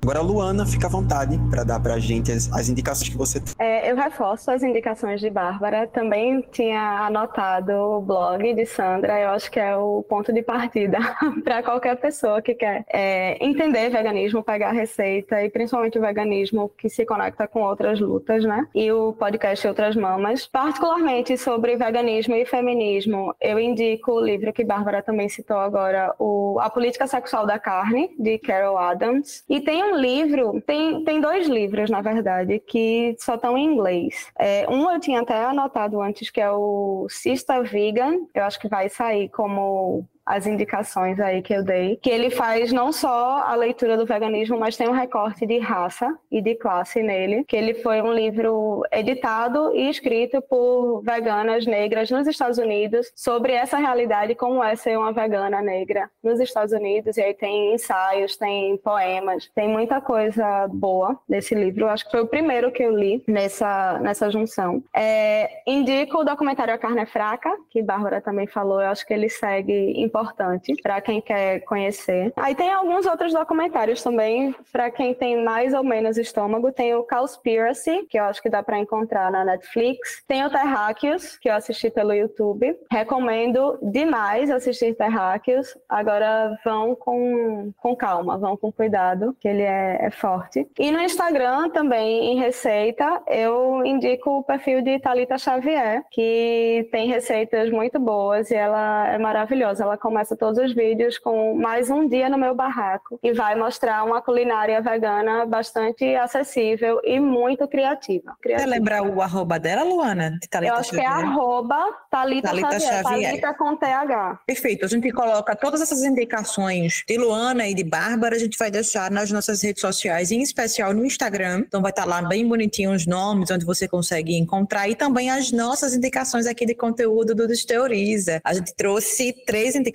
Agora, Luana, fica à vontade para dar para a gente as, as, indicações que você tem. É, eu reforço as indicações de Bárbara. Também tinha anotado o blog de Sandra. Eu acho que é o ponto de partida para qualquer pessoa que quer é, entender veganismo, pegar receita e principalmente o veganismo que se conecta com outras lutas, né? E o podcast Outras Mamas. Particularmente sobre veganismo e feminismo, eu indico o livro que Bárbara também citou agora, o A Política Sexual da Carne, de Carol Adams. E tem um livro, tem, tem dois livros, na verdade, que só estão em inglês. É, um eu tinha até anotado antes, que é o Sista Vegan, eu acho que vai sair como as indicações aí que eu dei, que ele faz não só a leitura do veganismo, mas tem um recorte de raça e de classe nele, que ele foi um livro editado e escrito por veganas negras nos Estados Unidos sobre essa realidade, como é ser uma vegana negra nos Estados Unidos, e aí tem ensaios, tem poemas, tem muita coisa boa nesse livro, acho que foi o primeiro que eu li nessa, nessa junção. É, indico o documentário A Carne é Fraca, que Bárbara também falou, eu acho que ele segue importante para quem quer conhecer. Aí tem alguns outros documentários também, para quem tem mais ou menos estômago. Tem o Cowspiracy, que eu acho que dá para encontrar na Netflix. Tem o Terráqueos, que eu assisti pelo YouTube. Recomendo demais assistir Terráqueos. Agora vão com, com calma, vão com cuidado, que ele é, é forte. E no Instagram também, em receita, eu indico o perfil de Talita Xavier, que tem receitas muito boas e ela é maravilhosa. Ela começa todos os vídeos com mais um dia no meu barraco e vai mostrar uma culinária vegana bastante acessível e muito criativa. criativa. Você lembrar o arroba dela, Luana? De Thalita Eu acho Xavier. que é arroba Thalita, Thalita Xavier. Xavier. Thalita com TH. Perfeito. A gente coloca todas essas indicações de Luana e de Bárbara, a gente vai deixar nas nossas redes sociais, em especial no Instagram. Então vai estar lá bem bonitinho os nomes, onde você consegue encontrar e também as nossas indicações aqui de conteúdo do Desteoriza. A gente trouxe três indicações,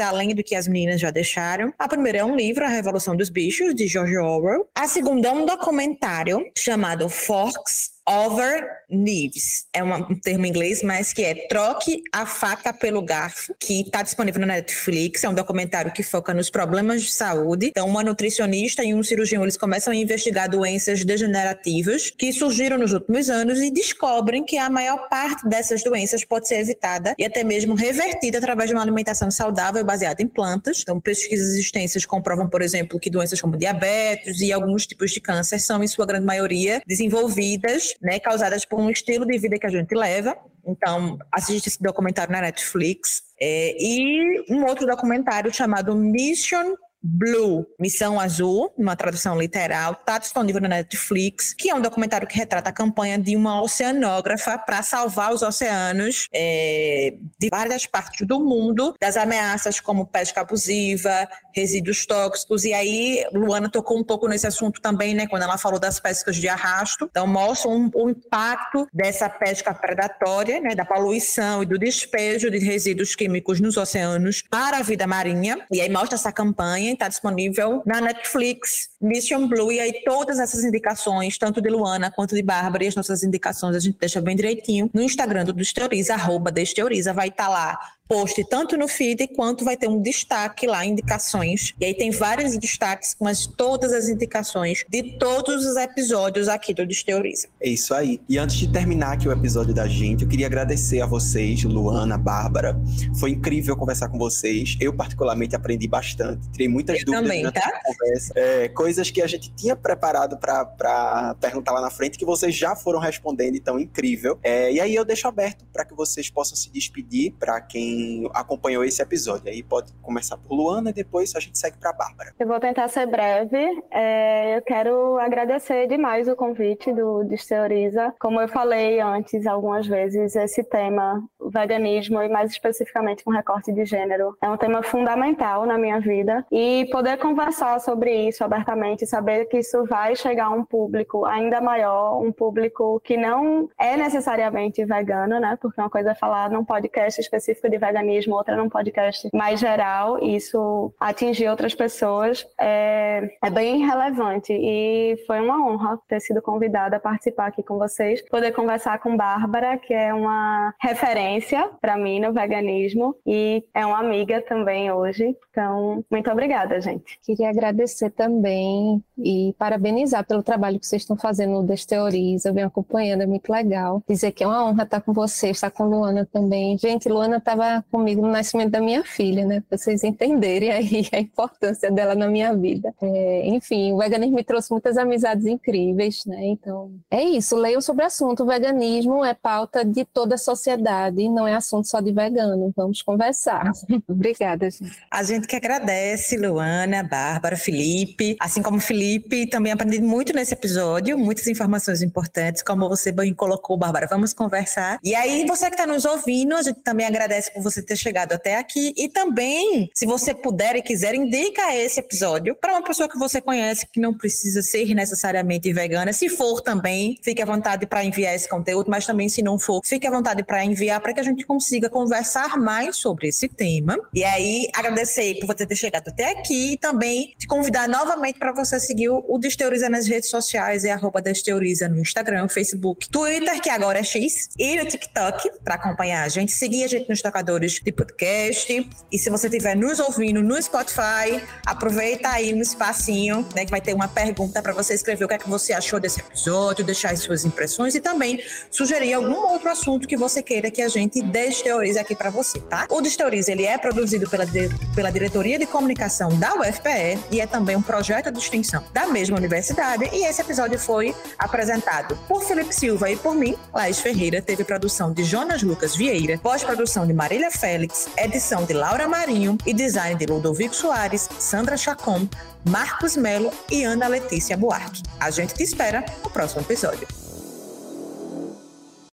além do que as meninas já deixaram. A primeira é um livro, A Revolução dos Bichos, de George Orwell. A segunda é um documentário chamado Forks over knives. É um termo em inglês, mas que é Troque a Faca pelo Garfo, que está disponível na Netflix. É um documentário que foca nos problemas de saúde. Então, uma nutricionista e um cirurgião, eles começam a investigar doenças degenerativas que surgiram nos últimos anos e descobrem que a maior parte dessas doenças pode ser evitada e até mesmo revertida através de uma alimentação saudável baseada em plantas. Então, pesquisas existências comprovam, por exemplo, que doenças como diabetes e alguns tipos de câncer são, em sua grande maioria, desenvolvidas né, causadas por um estilo de vida que a gente leva. Então, assiste esse documentário na Netflix. É, e um outro documentário chamado Mission Blue, Missão Azul, uma tradução literal, está disponível na Netflix, que é um documentário que retrata a campanha de uma oceanógrafa para salvar os oceanos é, de várias partes do mundo das ameaças como pesca abusiva, resíduos tóxicos. E aí, Luana tocou um pouco nesse assunto também, né, quando ela falou das pescas de arrasto. Então, mostra um, o impacto dessa pesca predatória, né, da poluição e do despejo de resíduos químicos nos oceanos para a vida marinha. E aí mostra essa campanha está disponível na Netflix, Mission Blue, e aí todas essas indicações, tanto de Luana quanto de Bárbara, e as nossas indicações a gente deixa bem direitinho no Instagram do Desteoriza, arroba Desteoriza, vai estar tá lá post tanto no feed quanto vai ter um destaque lá, indicações. E aí tem vários destaques com as, todas as indicações de todos os episódios aqui do Desteoriza. É isso aí. E antes de terminar aqui o episódio da gente, eu queria agradecer a vocês, Luana, Bárbara. Foi incrível conversar com vocês. Eu, particularmente, aprendi bastante. Tirei muitas eu dúvidas também, tá? conversa. É, coisas que a gente tinha preparado para perguntar lá na frente, que vocês já foram respondendo, então incrível. É, e aí eu deixo aberto para que vocês possam se despedir, para quem acompanhou esse episódio. Aí pode começar por Luana e depois a gente segue para Bárbara. Eu vou tentar ser breve. É, eu quero agradecer demais o convite do Desteoriza. Como eu falei antes algumas vezes, esse tema, veganismo e mais especificamente com recorte de gênero, é um tema fundamental na minha vida e poder conversar sobre isso abertamente, saber que isso vai chegar a um público ainda maior, um público que não é necessariamente vegano, né? Porque uma coisa é falar num podcast específico de veganismo, outra num podcast mais geral, isso atingir outras pessoas é, é bem relevante e foi uma honra ter sido convidada a participar aqui com vocês, poder conversar com Bárbara, que é uma referência para mim no veganismo e é uma amiga também hoje. Então, muito obrigada, gente. Queria agradecer também e parabenizar pelo trabalho que vocês estão fazendo no Desteoriza. Venho acompanhando, é muito legal. Dizer que é uma honra estar com vocês, estar com Luana também. Gente, Luana estava comigo no nascimento da minha filha, né? Pra vocês entenderem aí a importância dela na minha vida. É, enfim, o veganismo me trouxe muitas amizades incríveis, né? Então, é isso. Leiam sobre o assunto. O veganismo é pauta de toda a sociedade, não é assunto só de vegano. Vamos conversar. Obrigada, gente. A gente que agradece, Luana, Bárbara, Felipe. Assim como Felipe, também aprendi muito nesse episódio, muitas informações importantes, como você bem colocou, Bárbara. Vamos conversar. E aí, você que está nos ouvindo, a gente também agradece por você ter chegado até aqui e também, se você puder e quiser, indica esse episódio para uma pessoa que você conhece que não precisa ser necessariamente vegana. Se for também, fique à vontade para enviar esse conteúdo, mas também se não for, fique à vontade para enviar para que a gente consiga conversar mais sobre esse tema. E aí, agradecer por você ter chegado até aqui e também te convidar novamente para você seguir o Desteoriza nas redes sociais, é arroba Desteoriza no Instagram, Facebook, Twitter, que agora é X, e no TikTok, para acompanhar a gente, seguir a gente nos tocadores de podcast. E se você estiver nos ouvindo no Spotify, aproveita aí no espacinho, né, que vai ter uma pergunta para você escrever o que é que você achou desse episódio, deixar as suas impressões e também sugerir algum outro assunto que você queira que a gente desteorize aqui para você, tá? O Desteorize, ele é produzido pela, pela Diretoria de Comunicação da UFPE e é também um projeto de extensão da mesma universidade e esse episódio foi apresentado por Felipe Silva e por mim, Laís Ferreira, teve produção de Jonas Lucas Vieira, pós-produção de Marília Félix, edição de Laura Marinho e design de Ludovico Soares, Sandra Chacon, Marcos Melo e Ana Letícia Buarque. A gente te espera no próximo episódio.